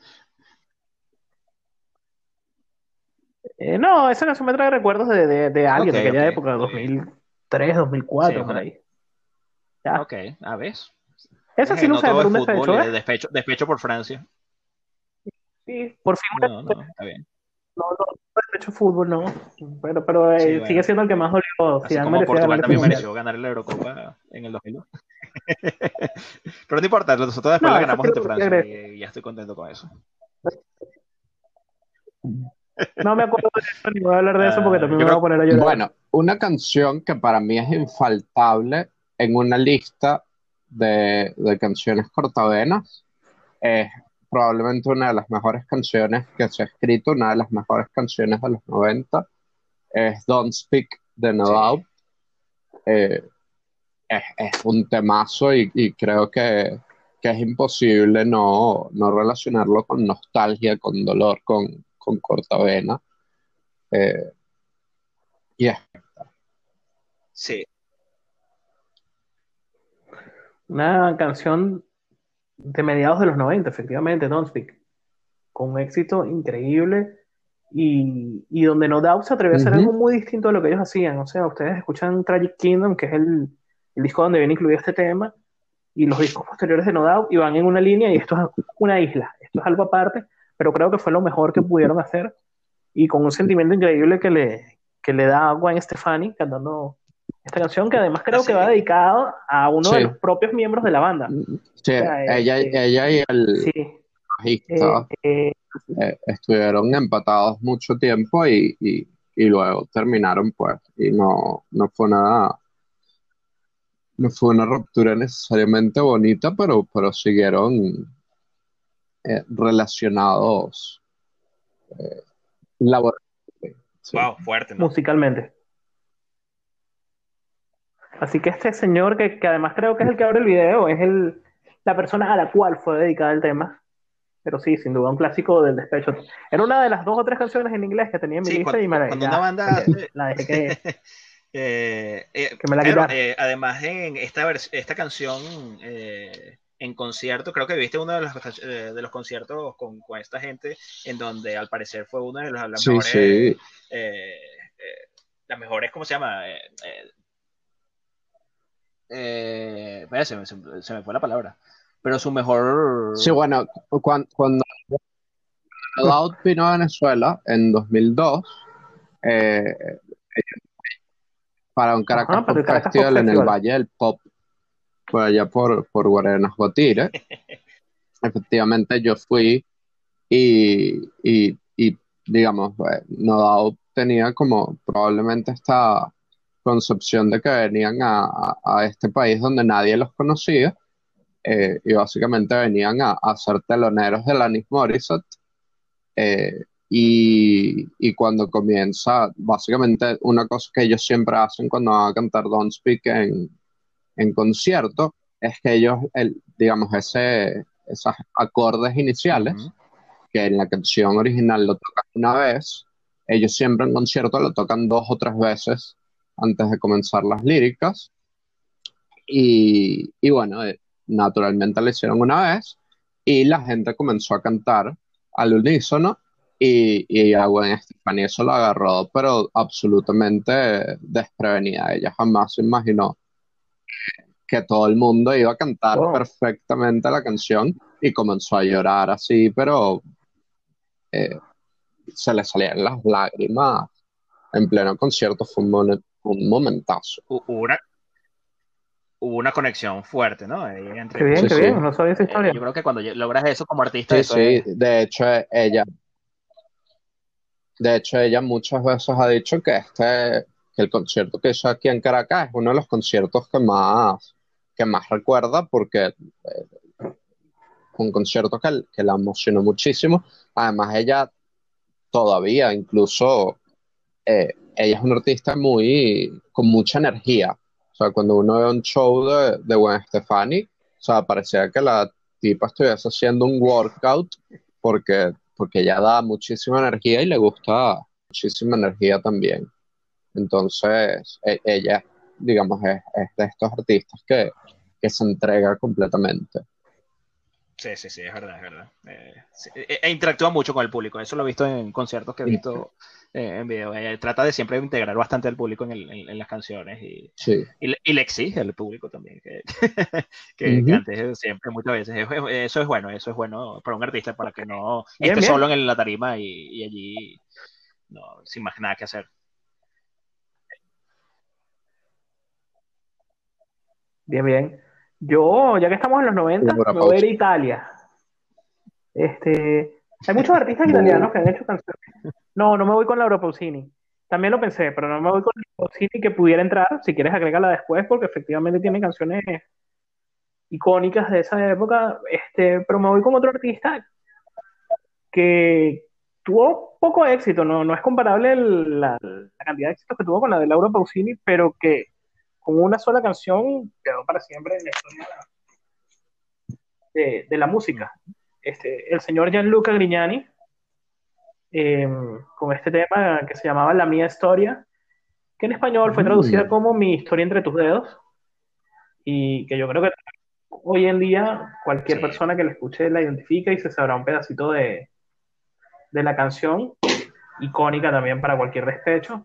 Eh, no, esa canción me trae recuerdos de, de, de alguien de aquella época, 2003, 2004, por ahí. Ya. Ok, a ver. Esa sí usé por un despecho, ¿eh? despecho, despecho. por Francia. Sí, por fin. No, no, está bien. No, no, despecho fútbol, no. Pero, pero eh, sí, bueno. sigue siendo el que más dolió. Así como Portugal también mereció ganar la Eurocopa en el 2002. pero no importa, nosotros después no, la ganamos ante Francia y, y ya estoy contento con eso. No me acuerdo de eso, ni voy a hablar de eso porque también me voy a poner a llorar. Bueno, una canción que para mí es infaltable en una lista de, de canciones cortavenas es probablemente una de las mejores canciones que se ha escrito, una de las mejores canciones de los 90, es Don't Speak de No Doubt. Eh, es, es, un temazo y, y creo que, que, es imposible no, no relacionarlo con nostalgia, con dolor, con, con cortavena. Eh, y es. Sí. Una canción de mediados de los 90, efectivamente, Don't Speak, con un éxito increíble y, y donde No Doubt se atrevió a hacer uh -huh. algo muy distinto a lo que ellos hacían. O sea, ustedes escuchan Tragic Kingdom, que es el, el disco donde viene incluido este tema, y los discos posteriores de No Doubt, y van en una línea, y esto es una isla, esto es algo aparte, pero creo que fue lo mejor que pudieron hacer, y con un sentimiento increíble que le, que le da a Gwen Stefani cantando esta canción que además creo que va dedicado a uno sí. de los propios miembros de la banda. Sí, o sea, ella, eh, ella, y el sí. bajista eh, eh, estuvieron empatados mucho tiempo y, y, y, luego terminaron pues y no, no fue nada no fue una ruptura necesariamente bonita pero, pero siguieron eh, relacionados laboralmente. Wow, fuerte. ¿no? Musicalmente. Así que este señor, que, que, además creo que es el que abre el video, es el, la persona a la cual fue dedicada el tema. Pero sí, sin duda, un clásico del despecho. Era una de las dos o tres canciones en inglés que tenía en mi sí, lista cuando, y me cuando una banda la dejé que, eh, eh, que me la claro, eh, además en esta, esta canción en concierto, creo que viste uno de los, de los conciertos con, con, esta gente, en donde al parecer fue uno de los las sí, mejores, sí. las mejores, ¿cómo se llama? Se, me, se, me, fue la palabra. Pero su mejor. Sí, bueno, cuando, cuando Out vino a Venezuela en 2002, eh, para un Caracas Ajá, Pop Caracas Festival Pop en el. Valle del Pop, por allá por, por Guarenas Guatire. Efectivamente, yo fui y, y, y digamos, eh, No Doubt tenía como probablemente esta concepción de que venían a, a, este país donde nadie los conocía eh, y básicamente venían a, a, ser teloneros de Alanis Morissette eh, y, y, cuando comienza, básicamente una cosa que ellos siempre hacen cuando van a cantar Don't Speak en, en concierto es que ellos, el, digamos, ese, esos acordes iniciales uh -huh. que en la canción original lo tocan una vez, ellos siempre en concierto lo tocan dos o tres veces antes de comenzar las líricas. Y, y, bueno, eh, naturalmente lo hicieron una vez y la gente comenzó a cantar al unísono y, y a Gwen Stefani eso lo agarró, pero absolutamente desprevenida. Ella jamás se imaginó que todo el mundo iba a cantar perfectamente la canción y comenzó a llorar así, pero eh, se le salían las lágrimas en pleno concierto. Fue un momento un momentazo. Hubo una, hubo una conexión fuerte, ¿no? Entre, qué bien, sí, qué sí. bien, no sabía esa historia. Eh, yo creo que cuando logras eso como artista. Sí, eso sí, es... de hecho ella, de hecho ella muchas veces ha dicho que este, que el concierto que hizo aquí en Caracas es uno de los conciertos que más, que más recuerda porque eh, un concierto que, que la emocionó muchísimo. Además ella todavía incluso eh, ella es una artista muy, con mucha energía. O sea, cuando uno ve un show de, de Gwen Stefani, o sea, parecía que la tipa estuviese haciendo un workout porque, porque ella da muchísima energía y le gusta muchísima energía también. Entonces, e- ella, digamos, es, es de estos artistas que, que se entrega completamente. Sí, sí, sí, es verdad, es verdad. Eh, sí, e, e interactúa mucho con el público. Eso lo he visto en conciertos que he visto eh, en video. Eh, trata de siempre integrar bastante al público en, el- en- en las canciones y, Sí. y, le, y le exige al público también que, que, antes siempre, muchas veces. Es- es- Eso es bueno, eso es bueno para un artista para que no Bien, esté bien. solo en la tarima y, y allí no, sin más nada que hacer. Bien, bien. Yo, ya que estamos en los 90, Una me voy a ir pausa. a Italia. Este, hay muchos artistas italianos que han hecho canciones. No, no me voy con Laura Pausini. También lo pensé, pero no me voy con Laura Pausini que pudiera entrar. Si quieres, agrégala después, porque efectivamente tiene canciones icónicas de esa época. Este, pero me voy con otro artista que tuvo poco éxito. No, no es comparable la, la cantidad de éxitos que tuvo con la de Laura Pausini, pero que con una sola canción quedó para siempre en la historia de, de la música. Este, el señor Gianluca Grignani, eh, con este tema que se llamaba La Mía Historia, que en español fue Mm. traducida como Mi Historia entre tus dedos, y que yo creo que hoy en día cualquier Sí. persona que la escuche la identifica y se sabrá un pedacito de, de la canción, icónica también para cualquier despecho.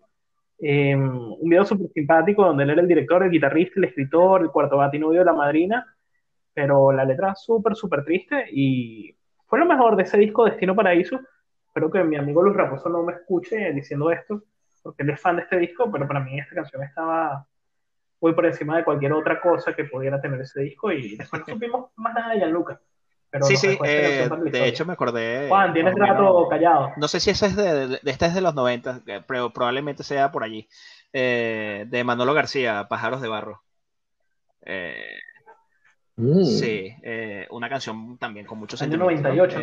Eh, un video súper simpático donde él era el director, el guitarrista, el escritor, el cuarto batinovio de la madrina, pero la letra súper, súper triste y fue lo mejor de ese disco Destino Paraíso. Espero que mi amigo Luis Raposo no me escuche diciendo esto, porque él es fan de este disco, pero para mí esta canción estaba muy por encima de cualquier otra cosa que pudiera tener ese disco y después no supimos más nada de Gianluca. Pero Sí, sí, eh, de hecho me acordé. Juan, tienes rato menos- callado. No sé si esa es de, de- esta es de los 90, eh, pero probablemente sea por allí. Eh, de Manolo García, Pájaros de Barro. Eh, Mm. Sí, eh, una canción también con mucho sentimiento, 98.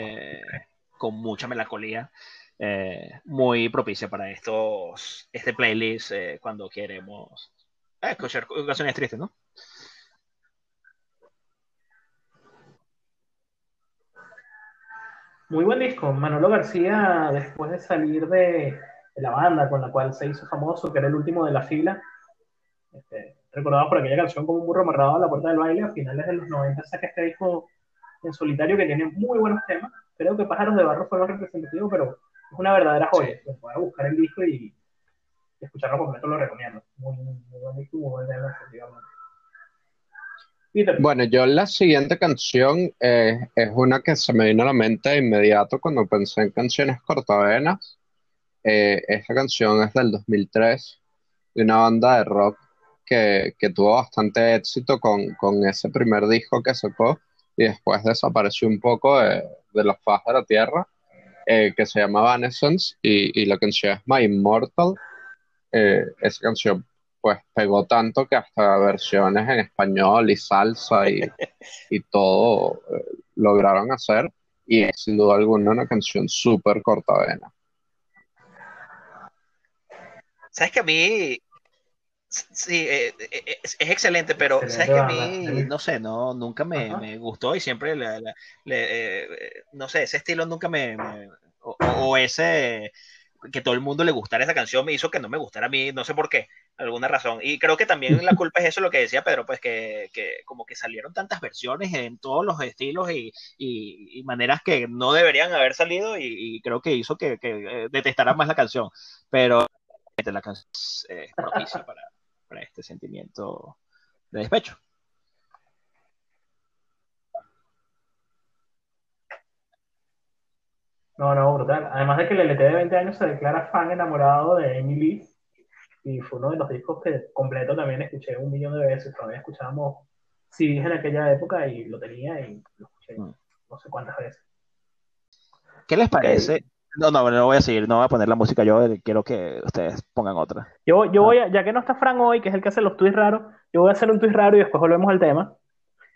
Con mucha melancolía, eh, muy propicia para estos, este playlist eh, cuando queremos eh, escuchar canciones tristes, ¿no? Muy buen disco. Manolo García, después de salir de, de la banda con la cual se hizo famoso, que era el último de la fila, este, recordado por aquella canción como un burro amarrado a la puerta del baile, a finales de los 90 saca este disco en solitario que tiene muy buenos temas. Creo que Pájaros de Barro fue lo representativo, pero es una verdadera joya. Sí. Voy a buscar el disco y, escucharlo completo, lo recomiendo. Muy, muy, disco, muy buen tema, efectivamente. Peter, Bueno, yo la siguiente canción eh, es una que se me vino a la mente de inmediato cuando pensé en canciones cortavenas. Eh, esta canción es del 2003 de una banda de rock que, que tuvo bastante éxito con, con ese primer disco que sacó y después desapareció un poco de, de la faz de la tierra, eh, que se llama Evanescence y, y la canción es My Immortal. Eh, esa canción pues pegó tanto que hasta versiones en español y salsa y, y todo eh, lograron hacer y es sin duda alguna una canción súper cortavena. Sabes que a mí, sí, eh, eh, es, es excelente, pero Excelente sabes que a mí, sí. no sé, no, nunca me, me gustó y siempre, la- la- le- eh, no sé, ese estilo nunca me, me- o, o ese, que todo el mundo le gustara esa canción me hizo que no me gustara a mí, no sé por qué, alguna razón. Y creo que también la culpa es eso, lo que decía Pedro, pues que, que como que salieron tantas versiones en todos los estilos y, y- y maneras que no deberían haber salido y, y creo que hizo que, que, eh, detestara más la canción. Pero la canción es eh, propicia para, para este sentimiento de despecho. No, no, brutal. Además de que el LT de 20 años se declara fan enamorado de Emily y fue uno de los discos que completo también escuché un millón de veces. Todavía escuchábamos CDs en aquella época y lo tenía y lo escuché Mm. no sé cuántas veces. ¿Qué les parece? No, no, no voy a seguir, no voy a poner la música yo, quiero que ustedes pongan otra. Yo, yo voy a, ya que no está Fran hoy, que es el que hace los tweets raros, yo voy a hacer un tweet raro y después volvemos al tema.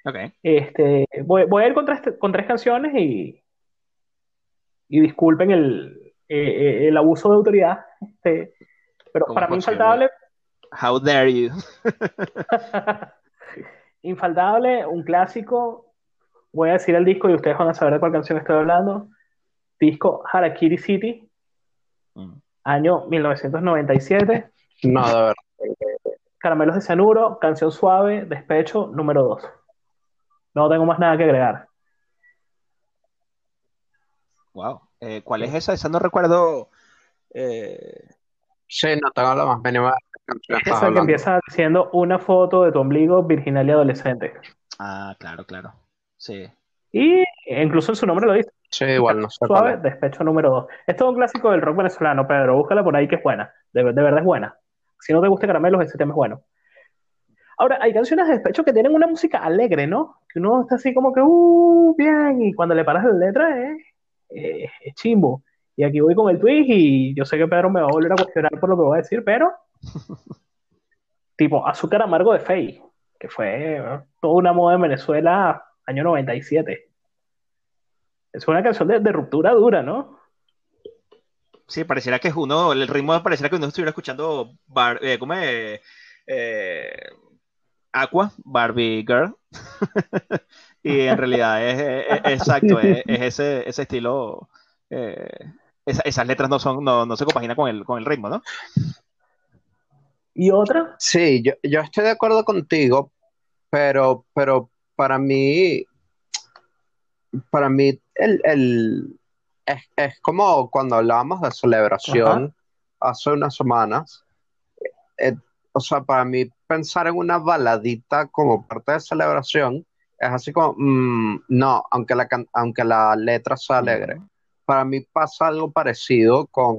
Ok. Este, voy, voy a ir con tres, con tres canciones y, y disculpen el, eh, eh, el abuso de autoridad. Este, pero ¿Cómo para mí infaltable, How dare you. Infaltable, un clásico. Voy a decir el disco y ustedes van a saber de cuál canción estoy hablando. Disco Harakiri City, Mm. año 1997. No, de verdad. Caramelos de cianuro, canción suave, despecho, número 2. No tengo más nada que agregar. Wow. Eh, ¿Cuál es esa? Esa no recuerdo. eh, Sí, no tengo la más mínima Esa que empieza diciendo una foto de tu ombligo virginal y adolescente. Ah, claro, claro. Sí. Y incluso en su nombre lo dice. Sí, igual no sé cuál Suave, es. despecho número 2. Esto es un clásico del rock venezolano, Pedro. Búscala por ahí que es buena. De, de verdad es buena. Si no te gusta Caramelos, ese tema es bueno. Ahora, hay canciones de despecho que tienen una música alegre, ¿no? Que uno está así como que, uh, bien, y cuando le paras la letra es, eh, es chimbo. Y aquí voy con el twist y yo sé que Pedro me va a volver a cuestionar por lo que voy a decir, pero tipo Azúcar Amargo de Fey, que fue eh, toda una moda en Venezuela año 97. Es una canción de, de ruptura dura, ¿no? Sí, pareciera que es uno, el ritmo pareciera que uno estuviera escuchando bar, eh, ¿cómo es? Eh, Aqua, Barbie Girl. y en realidad es, es- es- exacto, es, es ese, ese estilo. eh, esa- esas letras no son, no, no se compaginan con el, con el ritmo, ¿no? Y otra, Sí, yo, yo estoy de acuerdo contigo, pero, pero para mí, para mí el, el- es, es como cuando hablábamos de celebración hace unas semanas. Eh, o sea, para mí pensar en una baladita como parte de celebración es así como, mm, no, aunque la, aunque la letra sea alegre. Para mí pasa algo parecido con,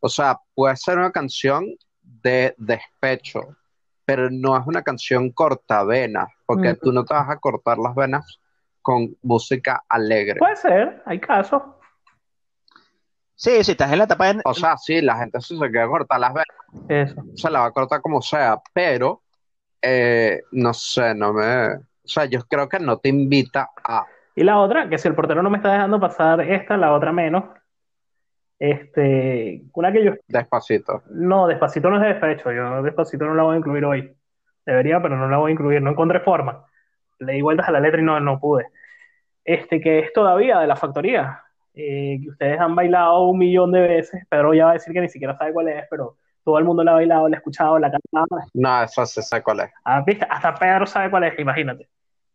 o sea, puede ser una canción de despecho, pero no es una canción cortavena, porque Ujú. tú no te vas a cortar las venas con música alegre. puede ser, hay casos. Sí, si estás en la etapa de, O sea, sí, la gente se quiere cortar las venas, Eso. se la va a cortar como sea, pero eh, no sé, no me... O sea, yo creo que no te invita a... Y la otra, que si el portero no me está dejando pasar esta, la otra menos. Este, una que yo, Despacito. no, despacito no es de despecho, yo despacito no la voy a incluir hoy. Debería, pero no la voy a incluir, no encontré forma. Le di vueltas a la letra y no, no pude. Este, que es todavía de la factoría, eh, que ustedes han bailado un millón de veces. Pedro ya va a decir que ni siquiera sabe cuál es, pero todo el mundo la ha bailado, la ha escuchado, la ha cantado. No, eso sí sé cuál es. Ah, ¿viste? Hasta Pedro sabe cuál es, imagínate.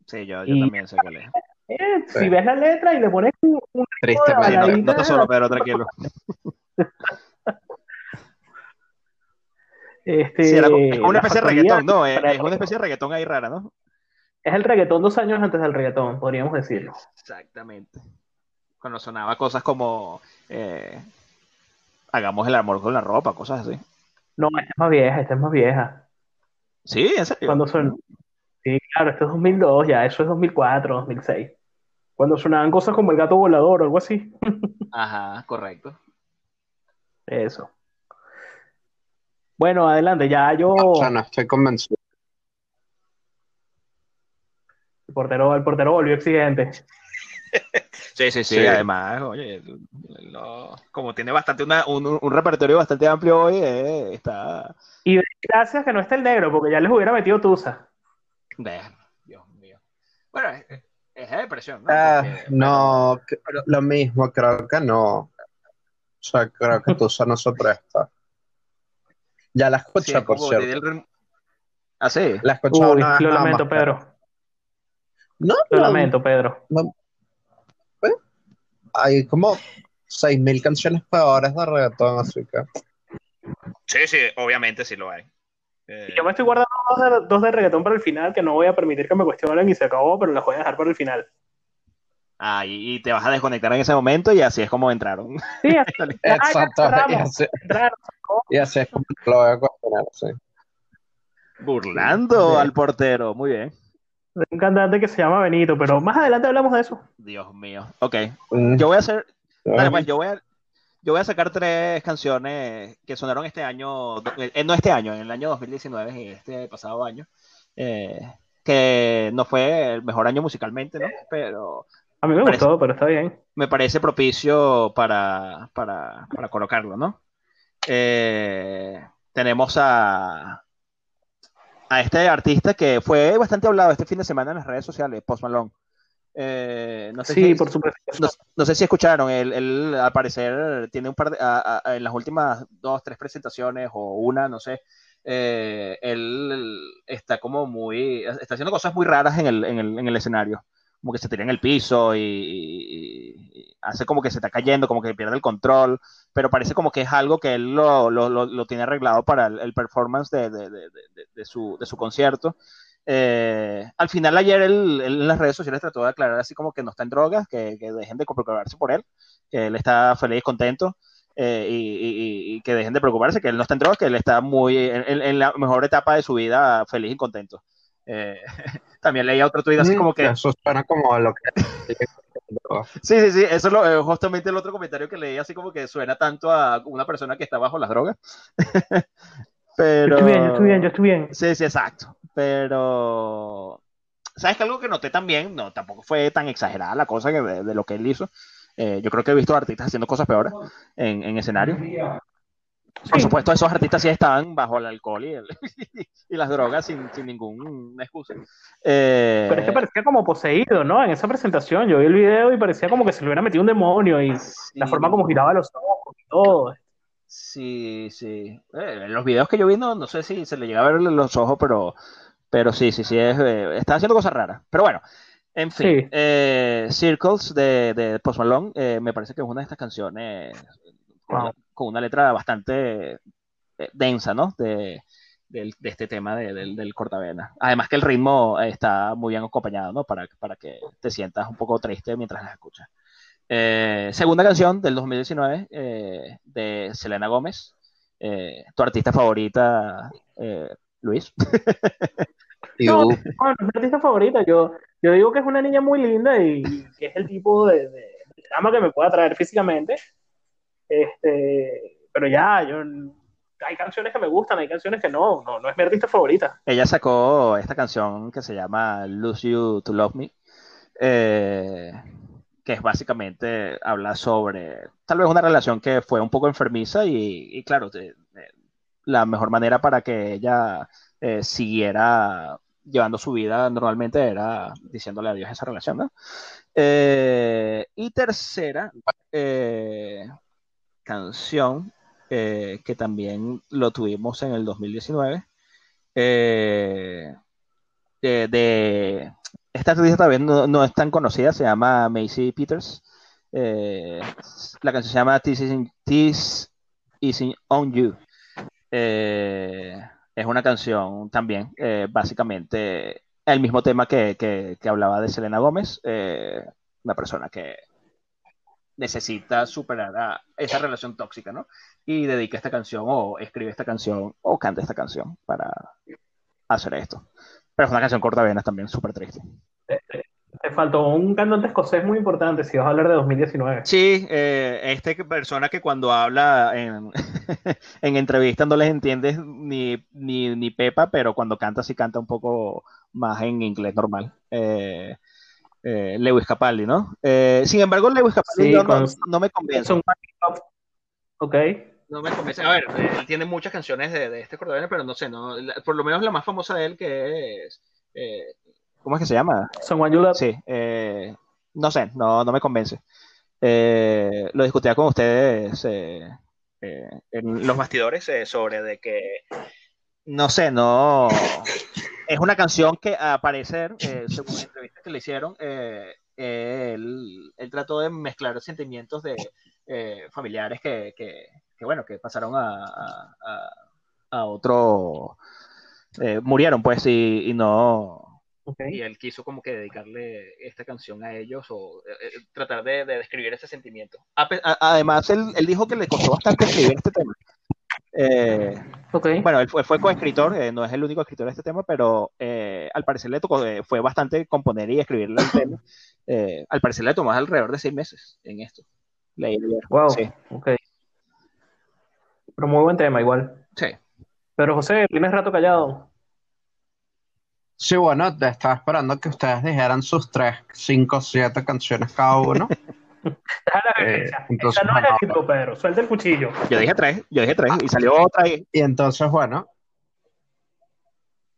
Sí, yo, yo Y- también sé cuál es. Eh, Sí. Si ves la letra y le pones un, un Tristemente. no, no estás solo, pero tranquilo. este, Sí, era como- es una especie de reggaetón, ¿no? Es, es una especie de reggaetón ahí rara, ¿no? Es el reggaetón dos años antes del reggaetón, podríamos decirlo. Exactamente. Cuando sonaba cosas como eh, hagamos el amor con la ropa, cosas así. No, esta es más vieja, esta es más vieja. Sí, en serio. Cuando son... Sí, claro, esto es 2002, ya, eso es 2004, 2006. Cuando sonaban cosas como el gato volador o algo así. Ajá, correcto. Eso. Bueno, adelante, ya yo... O sea, no estoy convencido. El portero, el portero volvió exigente. Sí, sí, sí, Sí. además, oye, lo- como tiene bastante una, un, un repertorio bastante amplio hoy, eh, está... Y gracias que no está el negro, porque ya les hubiera metido Tusa. Dios mío. Bueno, es, es de depresión, ¿no? Ah, Porque- no, lo mismo, creo que no. O sea, creo que Tusa no se presta. Ya la Sí, escuché, es por cierto. Ah, sí. La escuché Uy, una vez lo lamento, más, Pedro. No, Lo no, lamento, Pedro. hay como 6.000 canciones peores de reggaetón, así que... Sí, sí, obviamente sí lo hay. Eh, Yo me estoy guardando dos de, dos de reggaetón para el final, que no voy a permitir que me cuestionen y se acabó, pero las voy a dejar para el final. Ah, y, y te vas a desconectar en ese momento y así es como entraron. Sí, así. Exacto, y así, Entraron, y así es como lo voy a cuestionar, sí. Burlando Sí. al portero. Muy bien. De un cantante que se llama Benito, pero más adelante hablamos de eso. Dios mío. Ok. Mm, Yo voy a hacer. Dale, pues, yo voy a. Yo voy a sacar tres canciones que sonaron este año, eh, no este año, en el año 2019, en este pasado año, eh, que no fue el mejor año musicalmente, ¿no? Pero A mí me Parece- gustó, pero está bien. me parece propicio para, para, para colocarlo, ¿no? Eh, tenemos a, a este artista que fue bastante hablado este fin de semana en las redes sociales, Post Malone. Eh, no sé Sí, si, por supuesto. no, no sé si escucharon, él, él, al parecer tiene un par de, a- a- en las últimas dos, tres presentaciones o una, no sé, eh, él está como muy, está haciendo cosas muy raras en el, en el, en el escenario, como que se tira en el piso y, hace como que se está cayendo, como que pierde el control, pero parece como que es algo que él lo, lo, lo, tiene arreglado para el, performance de, de, de, su, de su concierto. Eh, al final ayer él, él en las redes sociales trató de aclarar así como que no está en drogas, que, que dejen de preocuparse por él, que él está feliz, contento eh, y, y- y que dejen de preocuparse, que él no está en drogas, que él está muy en la mejor etapa de su vida, feliz y contento. Eh, también leía otro tuit así como que... Eso suena como a lo que... Sí, sí, sí, eso es lo- eh, justamente el otro comentario que leí, así como que suena tanto a una persona que está bajo las drogas. Yo Pero... estoy bien, yo estoy bien, yo estoy bien. Sí, sí, exacto. Pero, ¿sabes que algo que noté también? No, tampoco fue tan exagerada la cosa que de, de lo que él hizo. Eh, yo creo que he visto artistas haciendo cosas peores en, en escenario. Por Sí. supuesto, esos artistas sí estaban bajo el alcohol y, el- y las drogas sin, sin ninguna excusa. Eh, Pero es que parecía como poseído, ¿no? En esa presentación. Yo vi el video y parecía como que se le hubiera metido un demonio y la sí. forma como giraba los ojos y todo. Sí, sí. Eh, en los videos que yo vi, no, no sé si se le llega a ver los ojos, pero, pero sí, sí, sí, es, eh, está haciendo cosas raras. Pero bueno, en fin, Sí. eh, Circles de, de Post Malone, eh, me parece que es una de estas canciones Wow. Con una letra bastante eh, densa, ¿no? De, del- de este tema de- del, del cortavena. Además que el ritmo está muy bien acompañado, ¿no? Para, para que te sientas un poco triste mientras las escuchas. Eh, segunda canción del 2019 eh, de Selena Gómez. Eh, tu artista favorita, eh, Luis. No, no, no es mi artista favorita. Yo, yo digo que es una niña muy linda y que es el tipo de, de, de que me puede atraer físicamente. Este, pero ya, yo hay canciones que me gustan, hay canciones que no, no, no es mi artista favorita. Ella sacó esta canción que se llama Lose You to Love Me, eh, que es básicamente habla sobre tal vez una relación que fue un poco enfermiza y, y claro, la mejor manera para que ella eh, siguiera llevando su vida normalmente era diciéndole adiós a esa relación, ¿no? Eh, y tercera canción eh, que también lo tuvimos en el 2019 eh, de, de- esta artista también no, es tan conocida, se llama Macy Peters. Eh, la canción se llama This is, This is on You. Eh, es una canción también, eh, básicamente, el mismo tema que, que- que hablaba de Selena Gómez, eh, una persona que necesita superar a esa relación tóxica, ¿no? Y dedica esta canción o escribe esta canción o canta esta canción para hacer esto. Pero es una canción corta venas también, súper triste. Te faltó un cantante escocés muy importante si vas a hablar de 2019. Sí, eh, esta persona que cuando habla en, en entrevistas no les entiendes ni, ni, ni pepa, pero cuando canta sí canta un poco más en inglés normal. Eh, eh, Lewis Capaldi, ¿no? Eh, sin embargo, Lewis Capaldi Sí, no, no- con- no me convence. Son- Ok. No me convence. A ver, él tiene muchas canciones de, de este cordobés, pero no sé, no, la- por lo menos la más famosa de él que es... eh, ¿Cómo es que se llama? Someone You Love. Sí, eh, no sé, no, no me convence. Eh, lo discutía con ustedes eh, eh, en los bastidores eh, sobre de que, no sé, no... Es una canción que a parecer, eh, según la entrevista que le hicieron, eh, él, él trató de mezclar sentimientos de eh, familiares que, que, que, bueno, que pasaron a, a, otro, eh, murieron pues y, y no, y él quiso como que dedicarle esta canción a ellos o eh, tratar de, de describir ese sentimiento. A pe- a- además, él, él dijo que le costó bastante escribir este tema. Eh, bueno, él fue, fue coescritor, eh, no es el único escritor de este tema, pero eh, al parecer le tocó, eh, fue bastante componer y escribirle el tema. Eh, al parecer le tomó alrededor de seis meses en esto. Leí ayer. Wow. Sí, Ok. Pero muy buen tema, igual. sí. Pero José, tienes rato callado. sí, bueno, te estaba esperando que ustedes dijeran sus tres, cinco, siete canciones cada uno. Eh, entonces, Esa no es actitud, Pedro. Suelta el cuchillo. Yo dije tres, yo dije tres y salió otra y... Y entonces, bueno,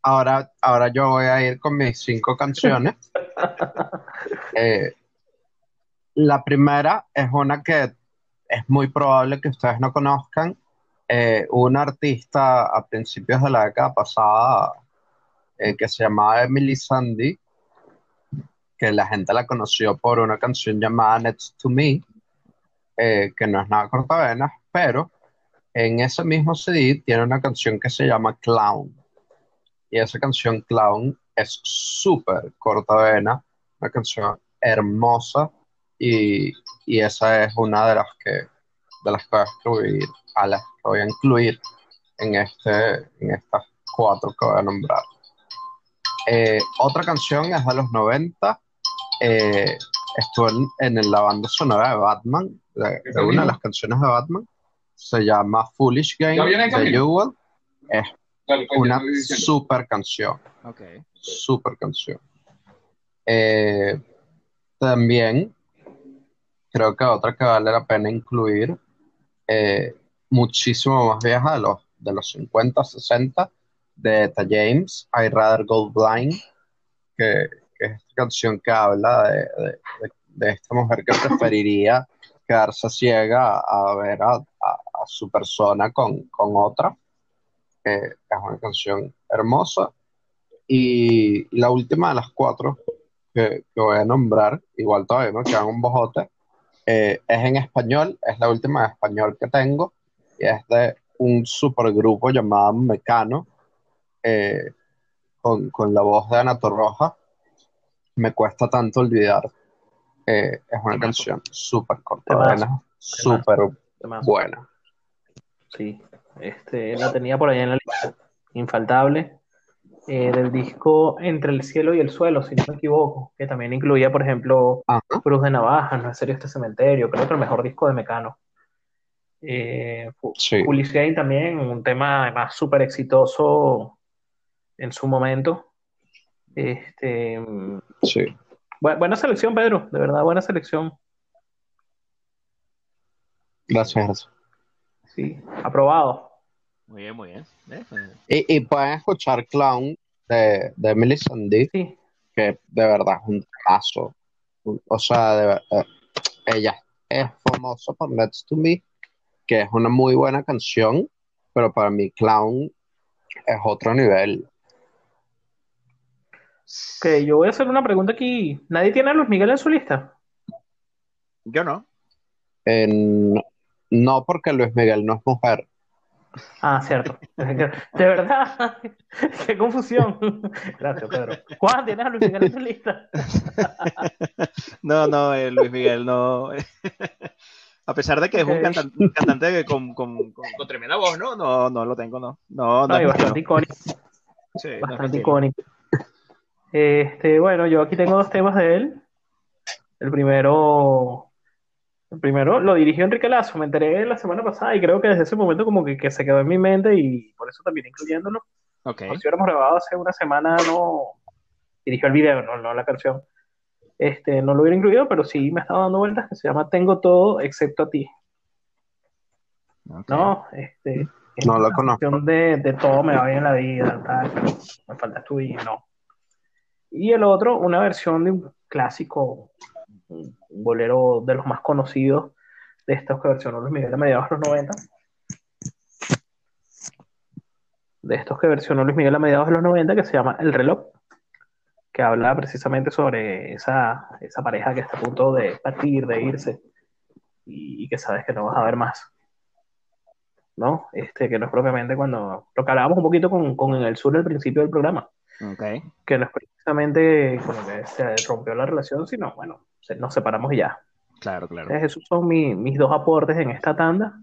ahora, ahora yo voy a ir con mis cinco canciones. Eh, la primera es una que es muy probable que ustedes no conozcan. Eh, un artista a principios de la década pasada eh, que se llamaba Emily Sandy, que la gente la conoció por una canción llamada Next to Me, eh, que no es nada cortavenas, pero en ese mismo CD tiene una canción que se llama Clown. Y esa canción Clown es súper cortavena, una canción hermosa y, y esa es una de las que de las que voy a incluir, a las que voy a incluir en este, en estas cuatro que voy a nombrar. Eh, otra canción es de los 90, eh, estuvo en, en la banda sonora de Batman, de, de una de las canciones de Batman, se llama Foolish Game ¿Ya viene en de? Jewel, es pues, una super canción. Ok. Super canción. Eh, también creo que otra que vale la pena incluir, eh, muchísimo más vieja de los, de los 50, 60, de Etta James, I Rather Go Blind, que, que es esta canción que habla de, de- de- de esta mujer que preferiría quedarse ciega a, ver a, a- a su persona con, con otra. Eh, es una canción hermosa. Y la última de las cuatro que, que voy a nombrar, igual todavía me quedan un bojote, eh, es en español, es la última en español que tengo, y es de un supergrupo llamado Mecano, eh, con, con la voz de Ana Torroja. Me cuesta tanto olvidar. Eh, es una Temazo. canción súper corta, súper buena. Sí, este, la tenía por ahí en la lista. Infaltable. Eh, del disco Entre el cielo y el suelo, si no me equivoco, que también incluía, por ejemplo, Ajá. Cruz de Navajas, No es serio este cementerio, creo que el mejor disco de Mecano. Eh, Sí. También, un tema además súper exitoso en su momento. Este, Sí. bu- buena selección, Pedro, de verdad, buena selección. Gracias, gracias. Sí, aprobado. Muy bien, muy bien. ¿Ves? Y, y pueden escuchar Clown de, de Emily Sandy, Sí, que de verdad es un temazo. O sea, de eh, ella es famosa por Next to Me, que es una muy buena canción, pero para mí Clown es otro nivel. Ok, yo voy a hacer una pregunta aquí. ¿Nadie tiene a Luis Miguel en su lista? Yo no. En- no porque Luis Miguel no es mujer. Ah, cierto. De verdad, qué confusión. Gracias, Pedro. Juan, ¿tienes a Luis Miguel en tu lista? No, no, eh, Luis Miguel no. A pesar de que es un cantante con, con- con- con tremenda voz, ¿no? No, no lo tengo, no. No, no No, y es bastante icónico. Sí, no Bastante estilo. icónico. Este, bueno, yo aquí tengo dos temas de él. El primero, el primero lo dirigió Enrique Lazo, me enteré la semana pasada y creo que desde ese momento como que, que se quedó en mi mente y por eso también incluyéndolo. Ok. Por si hubiéramos grabado hace una semana, no dirigió el video, no, no la canción. Este, no lo hubiera incluido, pero sí me estaba dando vueltas que se llama Tengo todo excepto a ti. ¿No? Este, es No lo una conozco. canción de, de todo me va bien en la vida, tal, pero me faltas tú y no. Y el otro, una versión de un clásico, bolero de los más conocidos de estos que versionó Luis Miguel a mediados de los 90. De estos que versionó Luis Miguel a mediados de los 90, que se llama El reloj, que habla precisamente sobre esa, esa pareja que está a punto de partir, de irse, y, y que sabes que no vas a ver más. ¿no? Este, que no es propiamente cuando lo que hablábamos un poquito con, con en el sur al principio del programa, Ok. que no es precisamente como que se rompió la relación, sino bueno, nos separamos y ya. Claro, claro. Entonces, esos son mi- mis dos aportes en esta tanda.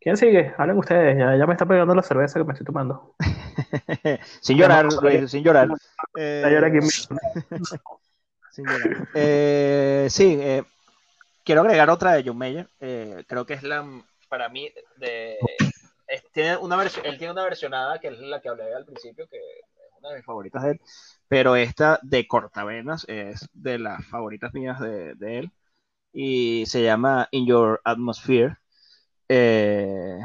¿Quién sigue? Hablen ustedes, ya, ya me está pegando la cerveza que me estoy tomando. Sin llorar, Luis, sin llorar. Eh, sin llorar. Eh, sí, eh, quiero agregar otra de John Mayer. Eh, creo que es la, para mí, de, es- tiene una versión, él tiene una versionada que es la que hablé al principio, que es una de mis favoritas de él. Pero esta de Cortavenas es de las favoritas mías de, de él. y se llama In Your Atmosphere. Eh,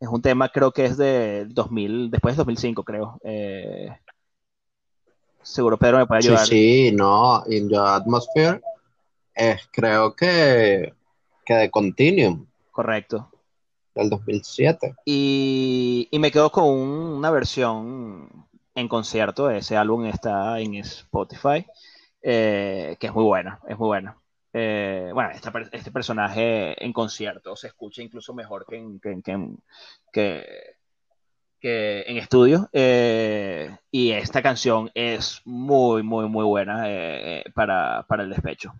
es un tema, creo que es de 2000, después de 2005, creo. Eh, seguro Pedro me puede Sí, ayudar. sí, no, In Your Atmosphere es creo que, que de Continuum, Correcto. Del 2007. Y, y me quedo con un- una versión en concierto. Ese álbum está en Spotify, eh, que es muy buena, es muy buena. Eh, bueno, este personaje en concierto se escucha incluso mejor que en, que, que en- estudio. eh, y esta canción es muy, muy, muy buena para, para el despecho.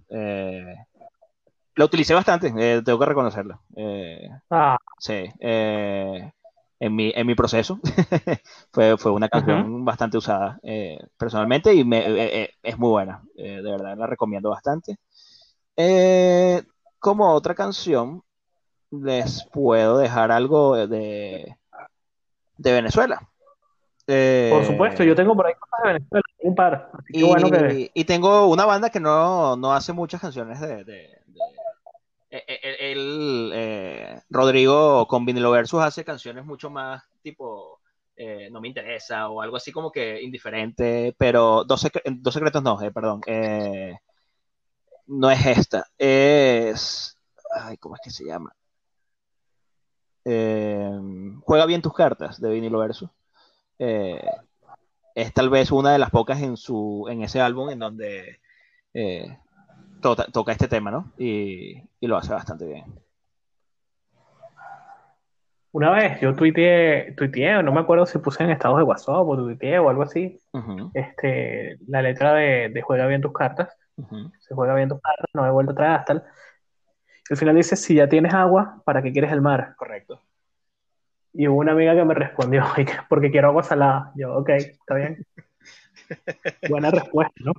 La utilicé bastante, eh, tengo que reconocerlo. Eh, Ah, Sí, eh, en mi, en mi proceso fue, fue una canción bastante usada eh, personalmente y me, es muy buena, de verdad la recomiendo bastante. Eh, como otra canción, les puedo dejar algo de, de Venezuela. Eh, por supuesto, yo tengo por ahí cosas de Venezuela, un par. Así que y, bueno que. y tengo una banda que no, no hace muchas canciones de... de- de- eh, eh, él, eh, Rodrigo con Vinilo Versus hace canciones mucho más tipo eh, No me interesa o algo así como que indiferente, pero Dos, Dos Secretos no, eh, perdón. no es esta, es... Ay, ¿cómo es que se llama? Juega bien tus cartas de Vinilo Versus. Es tal vez una de las pocas en su en ese álbum en donde to- toca este tema, ¿no? Y, y lo hace bastante bien. Una vez yo tuiteé, tuiteé, no me acuerdo si puse en estados de WhatsApp o tuiteé o algo así, este, la letra de, de Juega bien tus cartas. Se juega bien tus cartas, no he vuelto atrás, tal. Y al final dice, si ya tienes agua, ¿para qué quieres el mar? Correcto. Y hubo una amiga que me respondió, "Ay, que- porque quiero agua salada. Yo, ok, está bien. Buena respuesta, ¿no?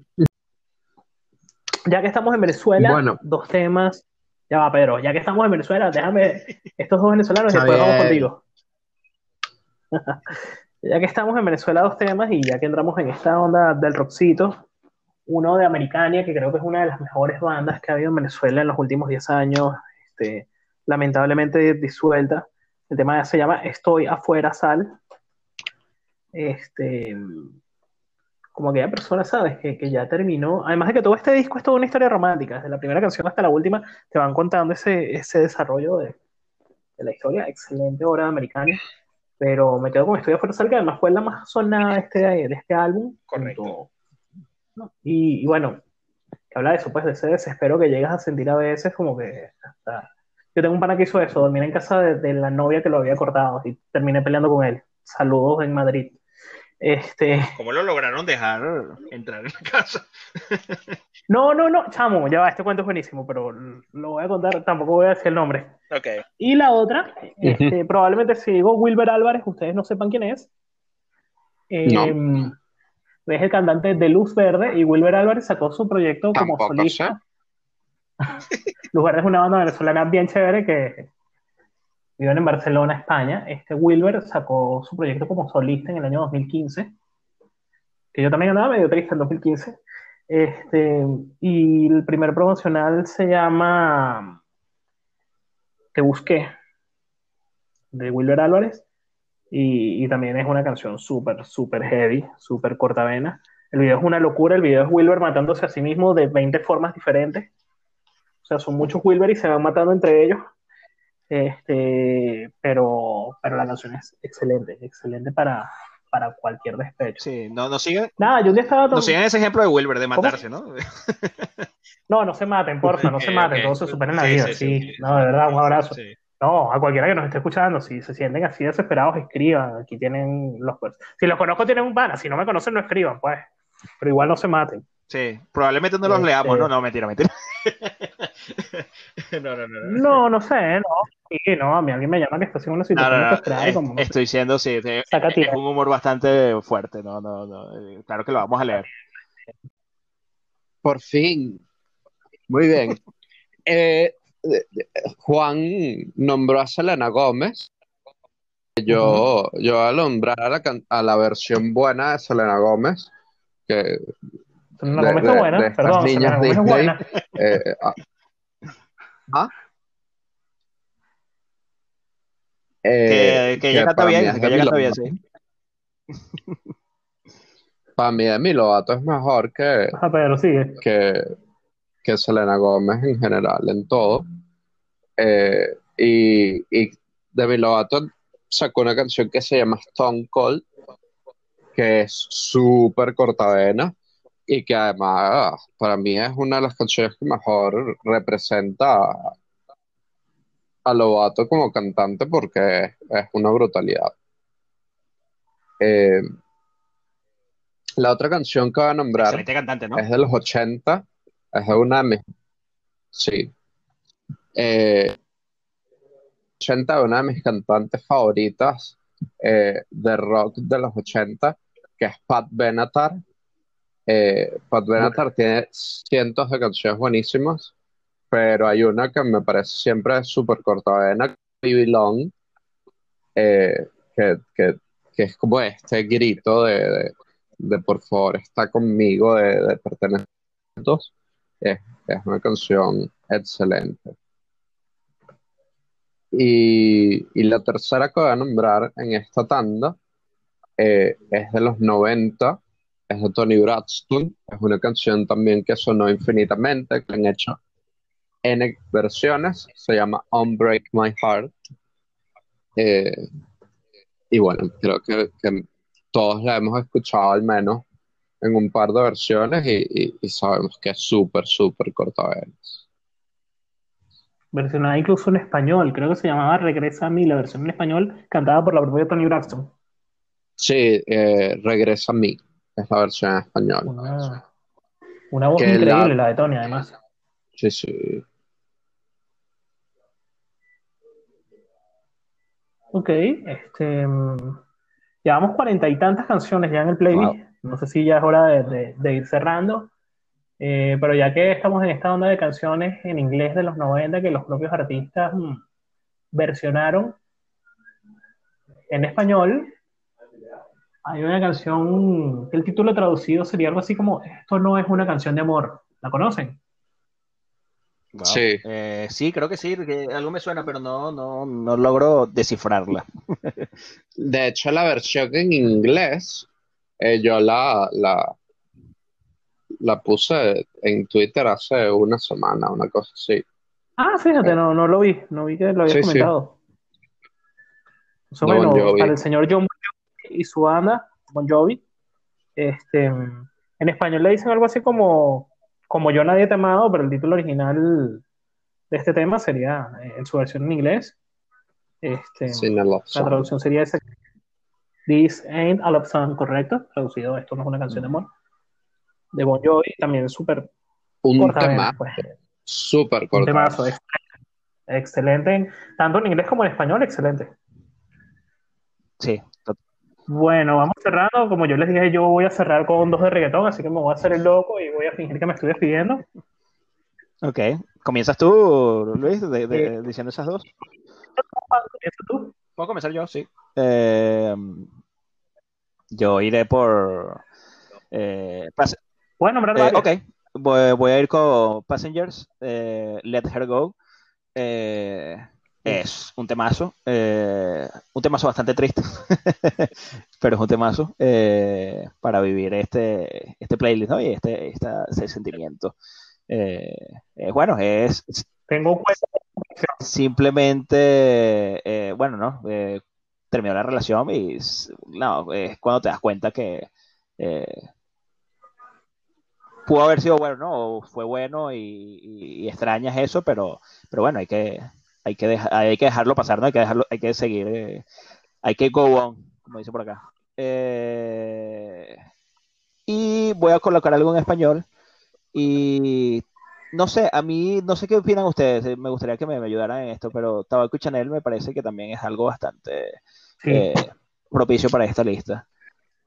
Ya que estamos en Venezuela, Bueno. dos temas. Ya va, Pedro, ya que estamos en Venezuela, déjame estos dos venezolanos y después vamos contigo. Ya que estamos en Venezuela, dos temas y ya que entramos en esta onda del rockcito, uno de Americania, que creo que es una de las mejores bandas que ha habido en Venezuela en los últimos 10 años, este, lamentablemente disuelta. El tema se llama Estoy afuera, sal. Este, como aquella persona, ¿sabes? Que, que ya terminó. Además de que todo este disco es toda una historia romántica. Desde la primera canción hasta la última te van contando ese, ese desarrollo de, de la historia. Excelente obra de Americania. Pero me quedo con Estoy afuera, sal, que además fue la más sonada de este, de este álbum. Correcto. Y, y bueno, que habla de eso, pues de ese desespero que llegas a sentir a veces, como que hasta. Yo tengo un pana que hizo eso, dormir en casa de, de la novia que lo había cortado y terminé peleando con él. Saludos en Madrid. Este, ¿Cómo lo lograron dejar entrar en la casa? no, no, no, chamo, ya va, este cuento es buenísimo, pero lo voy a contar, tampoco voy a decir el nombre. Ok. Y la otra, este, probablemente si digo Wilber Álvarez, ustedes no sepan quién es. Eh, Es el cantante de Luz Verde y Wilber Álvarez sacó su proyecto como solista. Luz Verde es una banda venezolana bien chévere que viven en Barcelona, España. Este Wilber sacó su proyecto como solista en el año 2015, que yo también andaba medio triste en 2015. Este, y el primer promocional se llama Te Busqué, de Wilber Álvarez. Y, también es una canción súper, súper heavy, súper cortavena. El video es una locura, el video es Wilber matándose a sí mismo de 20 formas diferentes. O sea, son muchos Wilber y se van matando entre ellos. Este, pero, pero la canción es excelente, excelente para, para cualquier despecho. Sí, no, no sigan, Nada, yo un día estaba no sigan ese ejemplo de Wilber de ¿Cómo? matarse, ¿no? No, no se maten, porfa, no se maten, todos se superan la Sí, vida, sí, sí. sí, sí. No, de verdad, un abrazo. No, a cualquiera que nos esté escuchando, si se sienten así desesperados, escriban. Aquí tienen los. Si los conozco, tienen un pana. Si no me conocen, no escriban, pues. Pero igual no se maten. Sí, probablemente no los Este- leamos, no, no, mentira, mentira. no, no, no, no. No, no sé, no. Sí, no, a mí alguien me llama que está haciendo una No, situación no, no, como. no sé, estoy siendo, sí, es un humor bastante fuerte, no, no, no, eh, claro que lo vamos a leer. Por fin. Muy bien. Eh, Juan nombró a Selena Gómez. Yo, yo voy a nombrar a la, a la versión buena de Selena Gómez, que Selena de- Gómez está de- buena, de estas perdón, niñas Selena Gómez es Disney. buena. eh, ah, ¿Ah? Que, Eh, que que para mí bien, que ella canta bien, Lovato. sí. Para mí Demi Lovato es mejor que, Ajá, sigue. que, que Selena Gómez en general, en todo. Eh, y, y Demi Lovato sacó una canción que se llama Stone Cold, que es súper cortavena y que además para mí es una de las canciones que mejor representa a, Lovato como cantante porque es, una brutalidad. Eh, la otra canción que voy a nombrar Excelente cantante, ¿no? es de los 80, es de una de mis, sí, eh, 80 de una de mis cantantes favoritas eh, de rock de los 80, que es Pat Benatar. Eh, Pat Benatar tiene cientos de canciones buenísimas, pero hay una que me parece siempre súper cortavena, Baby Long, eh, que, que- que es como este grito de, de- de, por favor está conmigo, de, de pertenecer juntos. Es, es una canción excelente. Y, y la tercera que voy a nombrar en esta tanda eh, es de los 90, es de Tony Braxton, es una canción también que sonó infinitamente, que han hecho N versiones, se llama Unbreak My Heart. Eh, y bueno, creo que, que todos la hemos escuchado al menos en un par de versiones y, y- y sabemos que es súper, súper cortavenas. Versionada incluso en español, creo que se llamaba Regresa a mí, la versión en español, cantada por la propia Tony Braxton. Sí, eh, Regresa a mí, es la versión en español. Una, una voz Que increíble, la- la de Tony, además. Sí, sí. Ok, este, mm, llevamos cuarenta y tantas canciones ya en el playlist. No sé si ya es hora de, de- de ir cerrando. Eh, pero ya que estamos en esta onda de canciones en inglés de los 90 que los propios artistas mm, versionaron en español, hay una canción que el título traducido sería algo así como Esto no es una canción de amor. ¿La conocen? Wow. Sí. Eh, sí, creo que sí, que algo me suena, pero no, no, no logro descifrarla. De hecho, la versión en inglés, eh, yo la, la, la puse en Twitter hace una semana, una cosa así. Ah, fíjate, no, no lo vi, no vi que lo habías Sí, sí. comentado. Bon bueno, Jovi. para el señor John y su banda, Bon Jovi, este, en español le dicen algo así como, como Yo Nadie Te Amado, pero el título original de este tema sería, eh, en su versión en inglés, este, Sin el love la traducción sería ese, This Ain't a Love Song, correcto, traducido, esto no es una canción de amor, de Bon Jovi, también súper Un cortavena, tema pues. súper Un corto. temazo, excelente. Excelente, en- tanto en inglés como en español, excelente. Sí, Bueno, vamos cerrando. Como yo les dije, yo voy a cerrar con dos de reggaetón, así que me voy a hacer el loco y voy a fingir que me estoy despidiendo. ok. ¿Comienzas tú, Luis, de- de- Eh. diciendo esas dos? Comienza tú. ¿Puedo comenzar yo? Sí. Eh, yo iré por... eh, pas- Puedes nombrar eh, ok, voy, voy a ir con Passengers, eh, Let Her Go. Eh, es un temazo, eh, un temazo bastante triste, pero es un temazo eh, para vivir este, este playlist ¿no? y este, esta- ese sentimiento. Eh, bueno, es Tengo un cuento. simplemente, bueno, ¿no? Terminó la relación y no, es cuando te das cuenta que pudo haber sido bueno, ¿no? O fue bueno y, y- y extrañas eso, pero, pero bueno, hay que, hay que, deja- hay que dejarlo pasar, ¿no? Hay que dejarlo, hay que seguir, eh, hay que go on, como dice por acá. Eh, y voy a colocar algo en español y no sé, a mí, no sé qué opinan ustedes, eh, me gustaría que me, me ayudaran en esto, pero Tabaco y Chanel me parece que también es algo bastante Sí, eh, propicio para esta lista.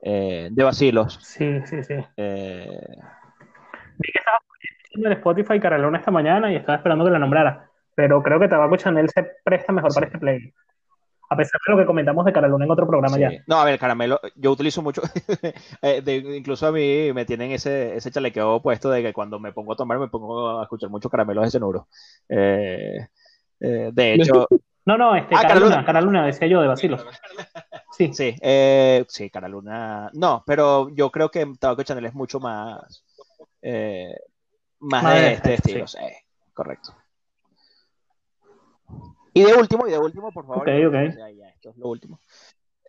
Eh, de vacilos. sí, sí, sí. Eh, Vi que estaba en Spotify Caralona esta mañana y estaba esperando que la nombrara. Pero creo que Tabaco Chanel se presta mejor para este play. A pesar de lo que comentamos de Caraluna en otro programa Sí. ya. No, a ver, caramelo, yo utilizo mucho, eh, de- incluso a mí me tienen ese, ese chalequeo puesto de que cuando me pongo a tomar me pongo a escuchar mucho caramelos de cenuro. Eh, eh, de hecho, No, no, este, Ah, Caraluna, Caraluna. Decía yo, de vacilos. Sí, sí, eh, sí, Caraluna, no, pero yo creo que Tabaco Chanel es mucho más, eh, más Más de de este este, estilo, sí, correcto. Y de último, y de último, por favor. Ok, ok. Ya, ya, esto es lo último.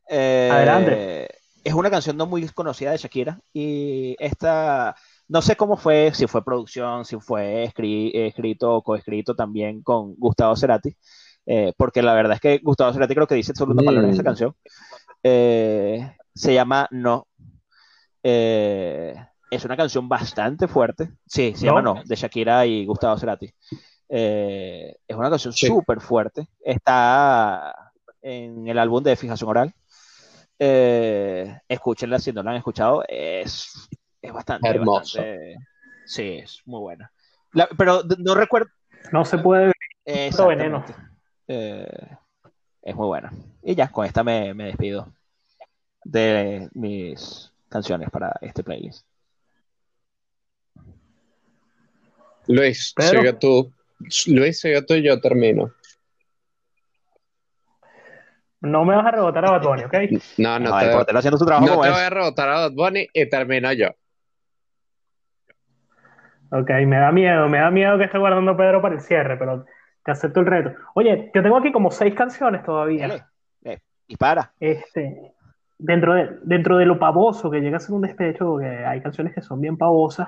Eh, Adelante. Es una canción no muy conocida de Shakira y esta, no sé cómo fue, si fue producción, si fue escri- escrito o coescrito también con Gustavo Cerati, eh, porque la verdad es que Gustavo Cerati creo que dice solo una palabra en esa canción. Eh, se llama No. Eh, es una canción bastante fuerte. Sí, se ¿No? llama No, de Shakira y Gustavo Cerati. Eh, es una canción Sí. súper fuerte. Está en el álbum de Fijación Oral. Eh, escúchenla si no la han escuchado. Es, es bastante, Hermoso. bastante- Sí, es muy buena. La- pero no recuerdo. no se puede Exactamente. veneno. Eh, es muy buena. Y ya, con esta me, me despido de mis canciones para este playlist. Luis, Pedro. sigue tú. Luis, sigue tú y yo termino. No me vas a rebotar a Bad Bunny, ¿ok? No, no Ay, te, haciendo su trabajo no como te es. voy a rebotar a Bad Bunny y termino yo. Ok, me da miedo, me da miedo que esté guardando Pedro para el cierre, pero te acepto el reto. Oye, yo tengo aquí como seis canciones todavía. Dale. Eh, dispara. Este, dentro de, dentro de lo pavoso que llega a ser un despecho, que hay canciones que son bien pavosas.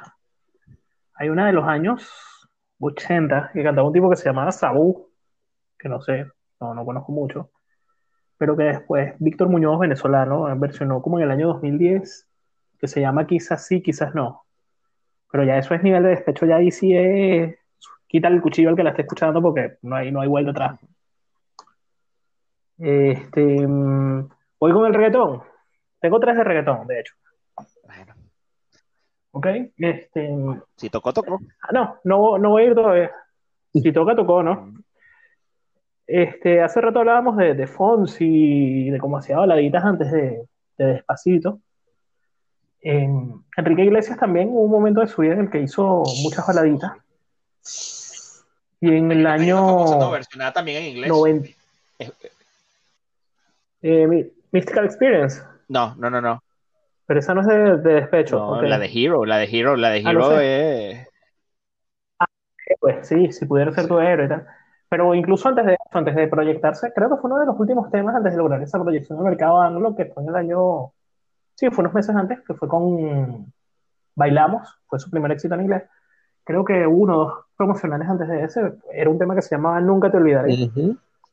Hay una de los años 80 que cantaba un tipo que se llamaba Sabú, que no sé, no, no conozco mucho, pero que después Víctor Muñoz, venezolano, versionó como en el año 2010, que se llama Quizás sí, quizás no. Pero ya eso es nivel de despecho, ya ahí sí es quítale el cuchillo al que la esté escuchando porque no hay, no hay vuelta atrás. Este, mm, voy con el reggaetón. Tengo tres de reggaetón, de hecho. ¿Ok? Este, si tocó, tocó. ah, no, no, no voy a ir todavía. Si toca, tocó, ¿no? Este, hace rato hablábamos de, de Fonsi, de cómo hacía baladitas antes de, de Despacito. En Enrique Iglesias también hubo un momento de su vida en el que hizo muchas baladitas. Y en el año No, versionada también en inglés. 90, Eh, eh, Mystical Experience, No, no, no, no. Pero esa no es de, de despecho. No. La de Hero, la de Hero, la de Ah, no Hero sé. es. Pues sí, si pudiera ser tu héroe y tal. Pero incluso antes de eso, antes de proyectarse, creo que fue uno de los últimos temas antes de lograr esa proyección al mercado anglo, que fue en el año, sí, fue unos meses antes, que fue con Bailamos, fue su primer éxito en inglés. Creo que uno o dos promocionales antes de ese, era un tema que se llamaba Nunca te olvidaré.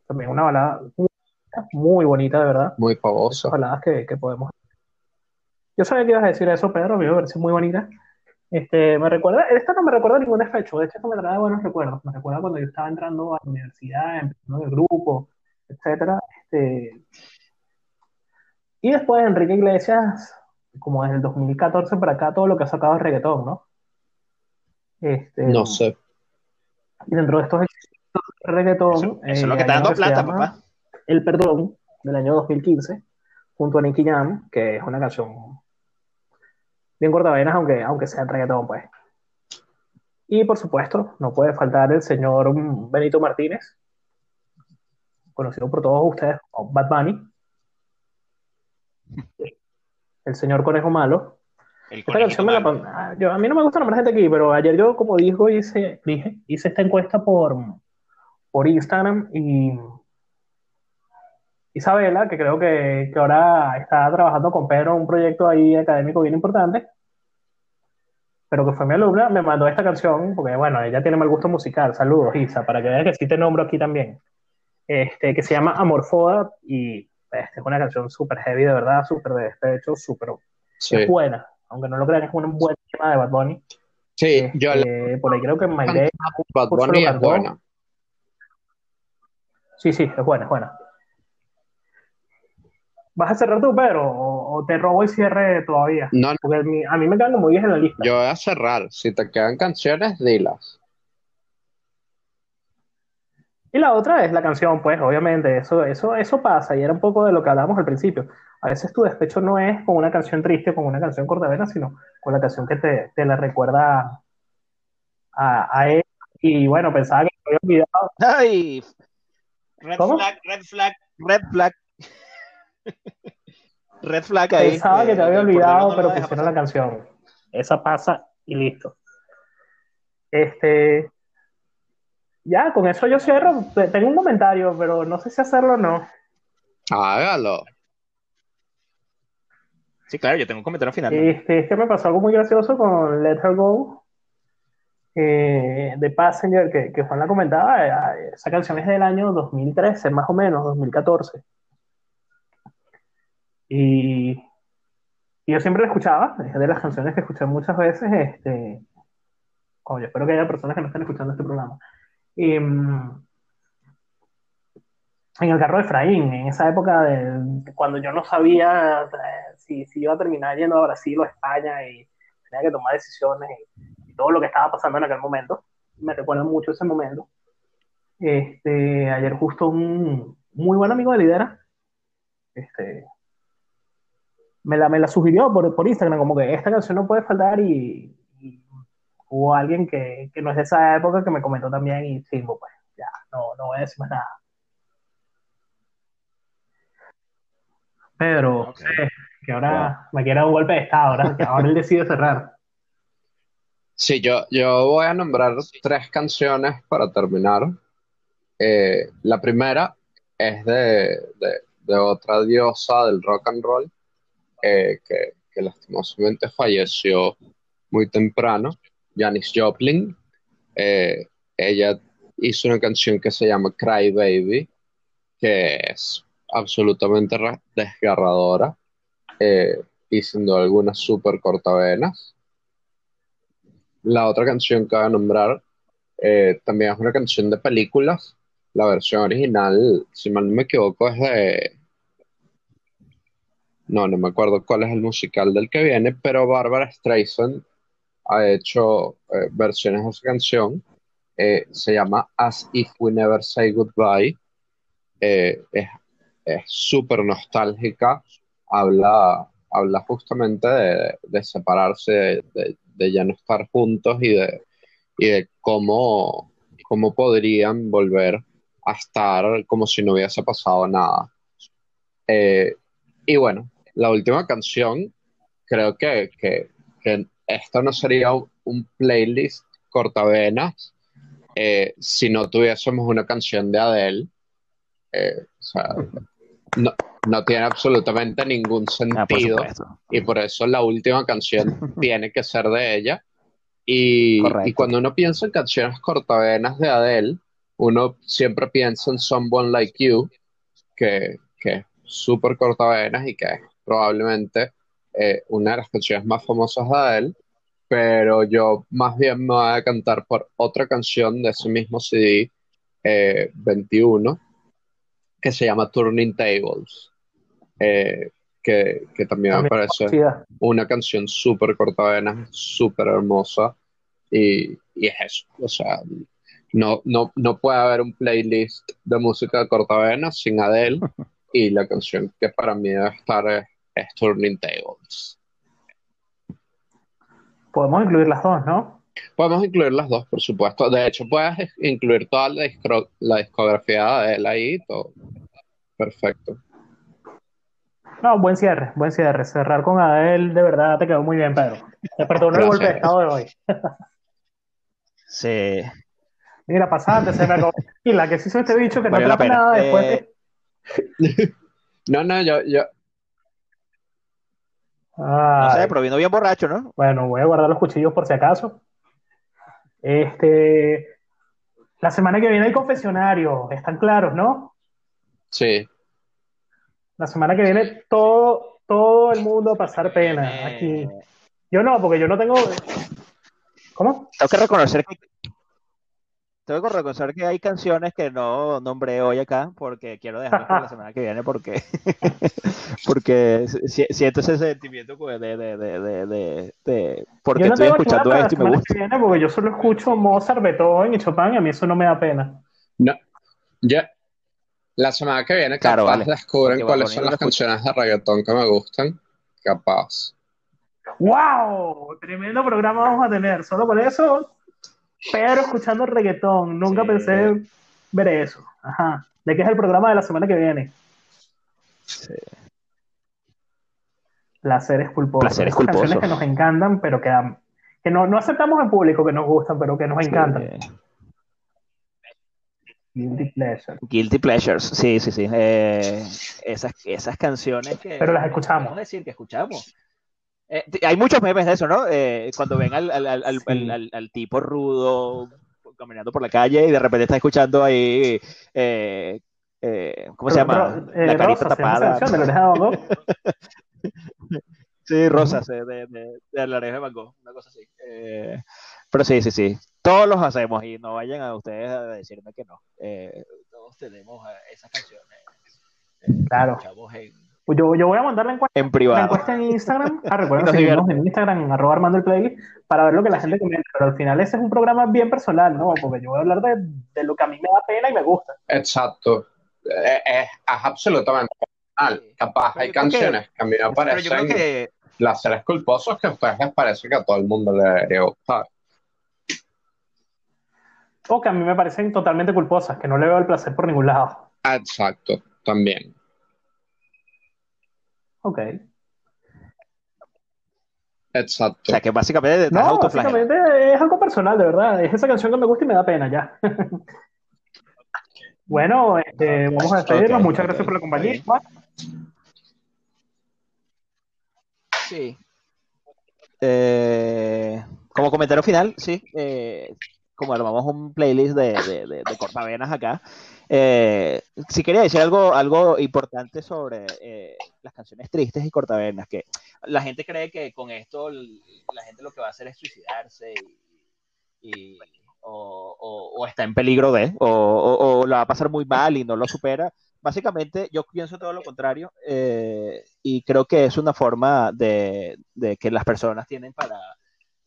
También una balada muy, muy bonita, de verdad. Muy Esas pavoso. baladas que, que podemos. Yo sabía que ibas a decir eso, Pedro, me parece muy bonita. Este, me recuerda, esta no me recuerda ningún despecho, de hecho esto me trae buenos recuerdos. Me recuerda cuando yo estaba entrando a la universidad, empezando el grupo, etcétera. Este, y después Enrique Iglesias, como desde el 2014 para acá, todo lo que ha sacado es reggaetón, ¿no? Este, No sé. Y dentro de estos reggaetón, Eso, eso es eh, lo que está hay uno dando plata, papá. El Perdón, del año 2015, junto a Nicky Jam, que es una canción bien cortavenas, aunque, aunque sea en reggaetón, pues. Y por supuesto, no puede faltar el señor Benito Martínez, conocido por todos ustedes como Bad Bunny, el señor Conejo Malo. El Esta canción me la ah, yo- A mí no me gusta nombrar gente aquí, pero ayer yo, como dijo, hice, dije, hice esta encuesta por, por Instagram y Isabela, que creo que, que ahora está trabajando con Pedro en un proyecto ahí académico bien importante, pero que fue mi alumna, me mandó esta canción, porque bueno, ella tiene mal gusto musical. Saludos, Isa, para que veas que sí te nombro aquí también. Este, que se llama Amorfoda y este, es una canción súper heavy, de verdad, súper de despecho, súper Sí. buena, aunque no lo crean, es un buen tema de Bad Bunny. Sí, yo la Este, por ahí creo que Mayday. Bad Justo Bunny es buena. Sí, sí, es buena, es buena. ¿Vas a cerrar tú, Pedro? ¿O, o te robo el cierre todavía? No, no, Porque a mí, a mí me quedan como 10 en la lista. yo voy a cerrar. Si te quedan canciones, dilas. Y la otra es la canción, pues, obviamente, eso, eso, eso pasa, y era un poco de lo que hablábamos al principio. A veces tu despecho no es con una canción triste, con una canción cortavena, sino con la canción que te, te la recuerda a, a él. Y bueno, pensaba que me había olvidado. ¡Ay! Red ¿Cómo? flag, red flag, red flag. Red flag ahí. Pensaba que te había el portero olvidado, no pero pusieron la canción. Esa pasa y listo. Este. Ya, con eso yo cierro. Te- Tengo un comentario, pero no sé si hacerlo o no. Hágalo. Sí, claro, yo tengo un comentario final. Este, es que me pasó algo muy gracioso con Let Her Go eh, de Passenger, que, que Juan la comentaba. eh, Esa canción es del año 2013, más o menos, 2014. Y, y yo siempre la escuchaba, es de las canciones que escuché muchas veces. Este, coño, espero que haya personas que no estén escuchando este programa. Y, mm, en el carro de Efraín, en esa época de cuando yo no sabía eh, si, si iba a terminar yendo a Brasil o a España y tenía que tomar decisiones y, y todo lo que estaba pasando en aquel momento. Me recuerda mucho ese momento. Este, ayer justo un muy buen amigo de Lidera este, me, la, me la sugirió por, por Instagram, como que esta canción no puede faltar y, y hubo alguien que, que no es de esa época que me comentó también y sí, pues ya, no, no voy a decir más nada. Pedro, que ahora me quiere dar un golpe de estado, ahora, que ahora él decide cerrar. Sí, yo, yo voy a nombrar tres canciones para terminar. Eh, la primera es de, de- de otra diosa del rock and roll eh, que, lastimosamente falleció muy temprano, Janis Joplin. Eh, ella hizo una canción que se llama Cry Baby, que es absolutamente ra- desgarradora eh, y sin duda alguna súper cortavenas. La otra canción que voy a nombrar eh, también es una canción de películas. La versión original, si mal no me equivoco, es de... No, no me acuerdo cuál es el musical del que viene, pero Barbara Streisand ha hecho eh, versiones de esa canción. Eh, se llama As If We Never Say Goodbye. Eh, es súper nostálgica. Habla, habla justamente de, de separarse, de, ya no estar juntos y de, y de cómo, cómo podrían volver a estar como si no hubiese pasado nada. Y bueno, la última canción, creo que, que, que esto no sería un, playlist cortavenas eh, si no tuviésemos una canción de Adele. Eh, o sea, no, no tiene absolutamente ningún Ah, por sentido y por eso la última canción tiene que ser de ella. Y cuando uno piensa en canciones cortavenas de Adele, uno siempre piensa en Someone Like You, que, que es súper cortavenas y que es probablemente eh, una de las canciones más famosas de Adele, pero yo más bien me voy a cantar por otra canción de ese mismo CD, eh, 21, que se llama Turning Tables, eh, que, que también me parece conocida. una canción súper cortavenas, súper hermosa, y, y es eso, o sea, no, no, no puede haber un playlist de música de cortavenas sin Adele, y la canción que para mí debe estar es, es Turning Tables. Podemos incluir las dos, ¿no? Podemos incluir las dos, por supuesto. De hecho, puedes incluir toda la, discro- la discografía de Adele ahí, y todo. Perfecto. No, buen cierre, buen cierre. Cerrar con Adele, de verdad te quedó muy bien, Pedro. Te perdonó el golpe de estado de hoy. Sí. Mira, pasante, se me acabó. Y la que se hizo este bicho que no Valió la trata pena. nada después Eh, de... No, no, yo, yo, No sé, pero vino bien borracho, ¿no? bueno, voy a guardar los cuchillos por si acaso. Este, la semana que viene hay confesionario, están claros, ¿no? sí, La semana que viene todo, todo el mundo a pasar pena aquí. Eh, Yo no, porque yo no tengo. ¿Cómo? tengo que reconocer que tengo que reconocer que hay canciones que no nombré hoy acá porque quiero dejarlas para la semana que viene porque porque si- siento ese sentimiento de, de, de, de, de- de- porque Yo no estoy escuchando esto y me semana gusta. que viene porque yo solo escucho Mozart, Beethoven y Chopin y a mí eso no me da pena. no, Ya. La semana que viene, Claro, capaz vale. descubren Porque cuáles son las canciones de reggaetón que me gustan. Capaz. ¡Wow! Tremendo programa vamos a tener. Solo por eso, pero escuchando reggaetón. Nunca Sí. pensé ver eso. Ajá. ¿De qué es el programa de la semana que viene? Placeres culposos. Placeres Esas canciones culposos. que nos encantan, pero que, que no, no aceptamos en público que nos gustan, pero que nos encantan. Guilty pleasure. Guilty Pleasures, sí, sí, sí. Eh, esas, esas canciones que. Pero las escuchamos. Podemos decir que escuchamos. Eh, hay muchos memes de eso, ¿no? Eh, cuando ven al, al, al, al- Sí. tipo rudo caminando por la calle y de repente está escuchando ahí. eh, ¿Cómo se llama? La carita Rosa, tapada. Sí, Rosas, eh, de, de, de la oreja de Van Gogh, una cosa así. Pero sí, sí, sí. Todos los hacemos y no vayan a ustedes a decirme que no. Todos tenemos esas canciones. Claro. escuchamos en, Yo, yo voy a mandar la encuesta, en la privado. encuesta en Instagram. Ah, recuerden Nos seguirnos en Instagram, arroba armando el playlist, para ver lo que la gente comenta. Pero al final ese es un programa bien personal, ¿no? Porque yo voy a hablar de, de lo que a mí me da pena y me gusta. Exacto. Eh, Es, es absolutamente personal. Sí. Capaz Pero hay que- canciones que a mí me Pero yo creo parecen que placeres culposos que a ustedes les parece que a todo el mundo le debería gustar. O que a mí me parecen totalmente culposas, que no le veo el placer por ningún lado. Exacto, también. Ok. Exacto. O sea, que básicamente estás No, autoflagelando. básicamente es algo personal, de verdad. Es esa canción que me gusta y me da pena ya. Bueno, este, vamos a despedirnos. Muchas gracias por la compañía. Sí. Eh, como comentario final, sí. eh, como armamos un playlist de, de, de- de cortavenas acá, eh, sí quería decir algo, algo importante sobre eh, las canciones tristes y cortavenas, que la gente cree que con esto la gente lo que va a hacer es suicidarse y, y- o, o- o está en peligro de, o, o la va a pasar muy mal y no lo supera. Básicamente, yo pienso todo lo contrario eh, y creo que es una forma de, de que las personas tienen para,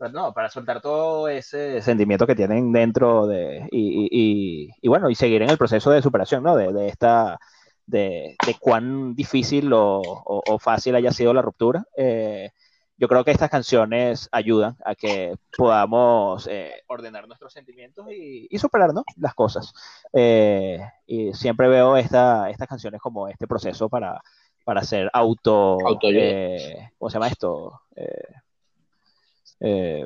para- no, para soltar todo ese sentimiento que tienen dentro de, y, y- y- y bueno, y seguir en el proceso de superación, ¿no? De, de esta, de, de cuán difícil o, o- o fácil haya sido la ruptura. Eh, yo creo que estas canciones ayudan a que podamos eh, ordenar nuestros sentimientos y, y superar ¿no? las cosas. Eh, y siempre veo esta, estas canciones como este proceso para, para hacer auto... Eh, ¿Cómo se llama esto? Eh,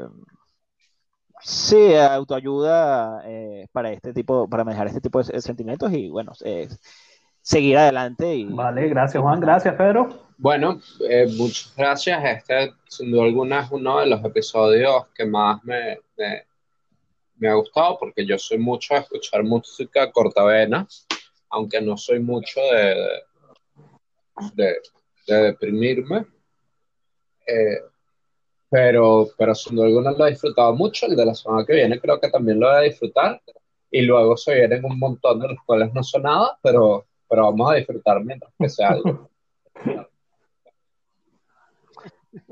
sí, autoayuda eh, para este tipo, para manejar este tipo de sentimientos y bueno, eh, seguir adelante y... Vale, gracias Juan, gracias Pedro. Bueno, eh, muchas gracias. Este, sin duda alguna, es uno de los episodios que más me, me, me ha gustado porque yo soy mucho de escuchar música cortavena, aunque no soy mucho de, de, de deprimirme. Eh, pero, pero sin duda alguna lo he disfrutado mucho. El de la semana que viene creo que también lo voy a disfrutar. Y luego se vienen un montón de los cuales no son nada, pero, pero vamos a disfrutar mientras que sea algo.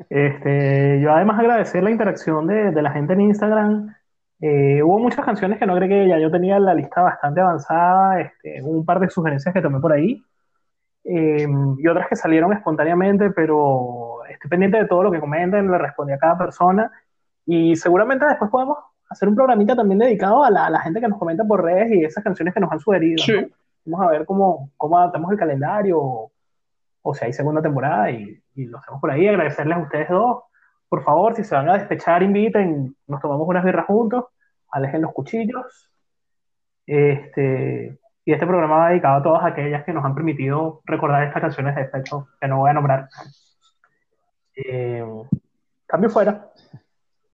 Este, yo además agradecer la interacción de, de la gente en Instagram. Eh, hubo muchas canciones que no que ya yo tenía la lista bastante avanzada. Este, un par de sugerencias que tomé por ahí. Eh, y otras que salieron espontáneamente, pero estoy pendiente de todo lo que comenten, le respondí a cada persona. Y seguramente después podemos hacer un programita también dedicado a la, a la gente que nos comenta por redes y esas canciones que nos han sugerido. Sí. ¿no? Vamos a ver cómo, cómo adaptamos el calendario o, o si hay segunda temporada y, y lo hacemos por ahí. Agradecerles a ustedes dos. Por favor, si se van a despechar, inviten, nos tomamos unas birras juntos, alejen los cuchillos. Este, y este programa va dedicado a todas aquellas que nos han permitido recordar estas canciones de despecho que no voy a nombrar. Eh, cambio fuera.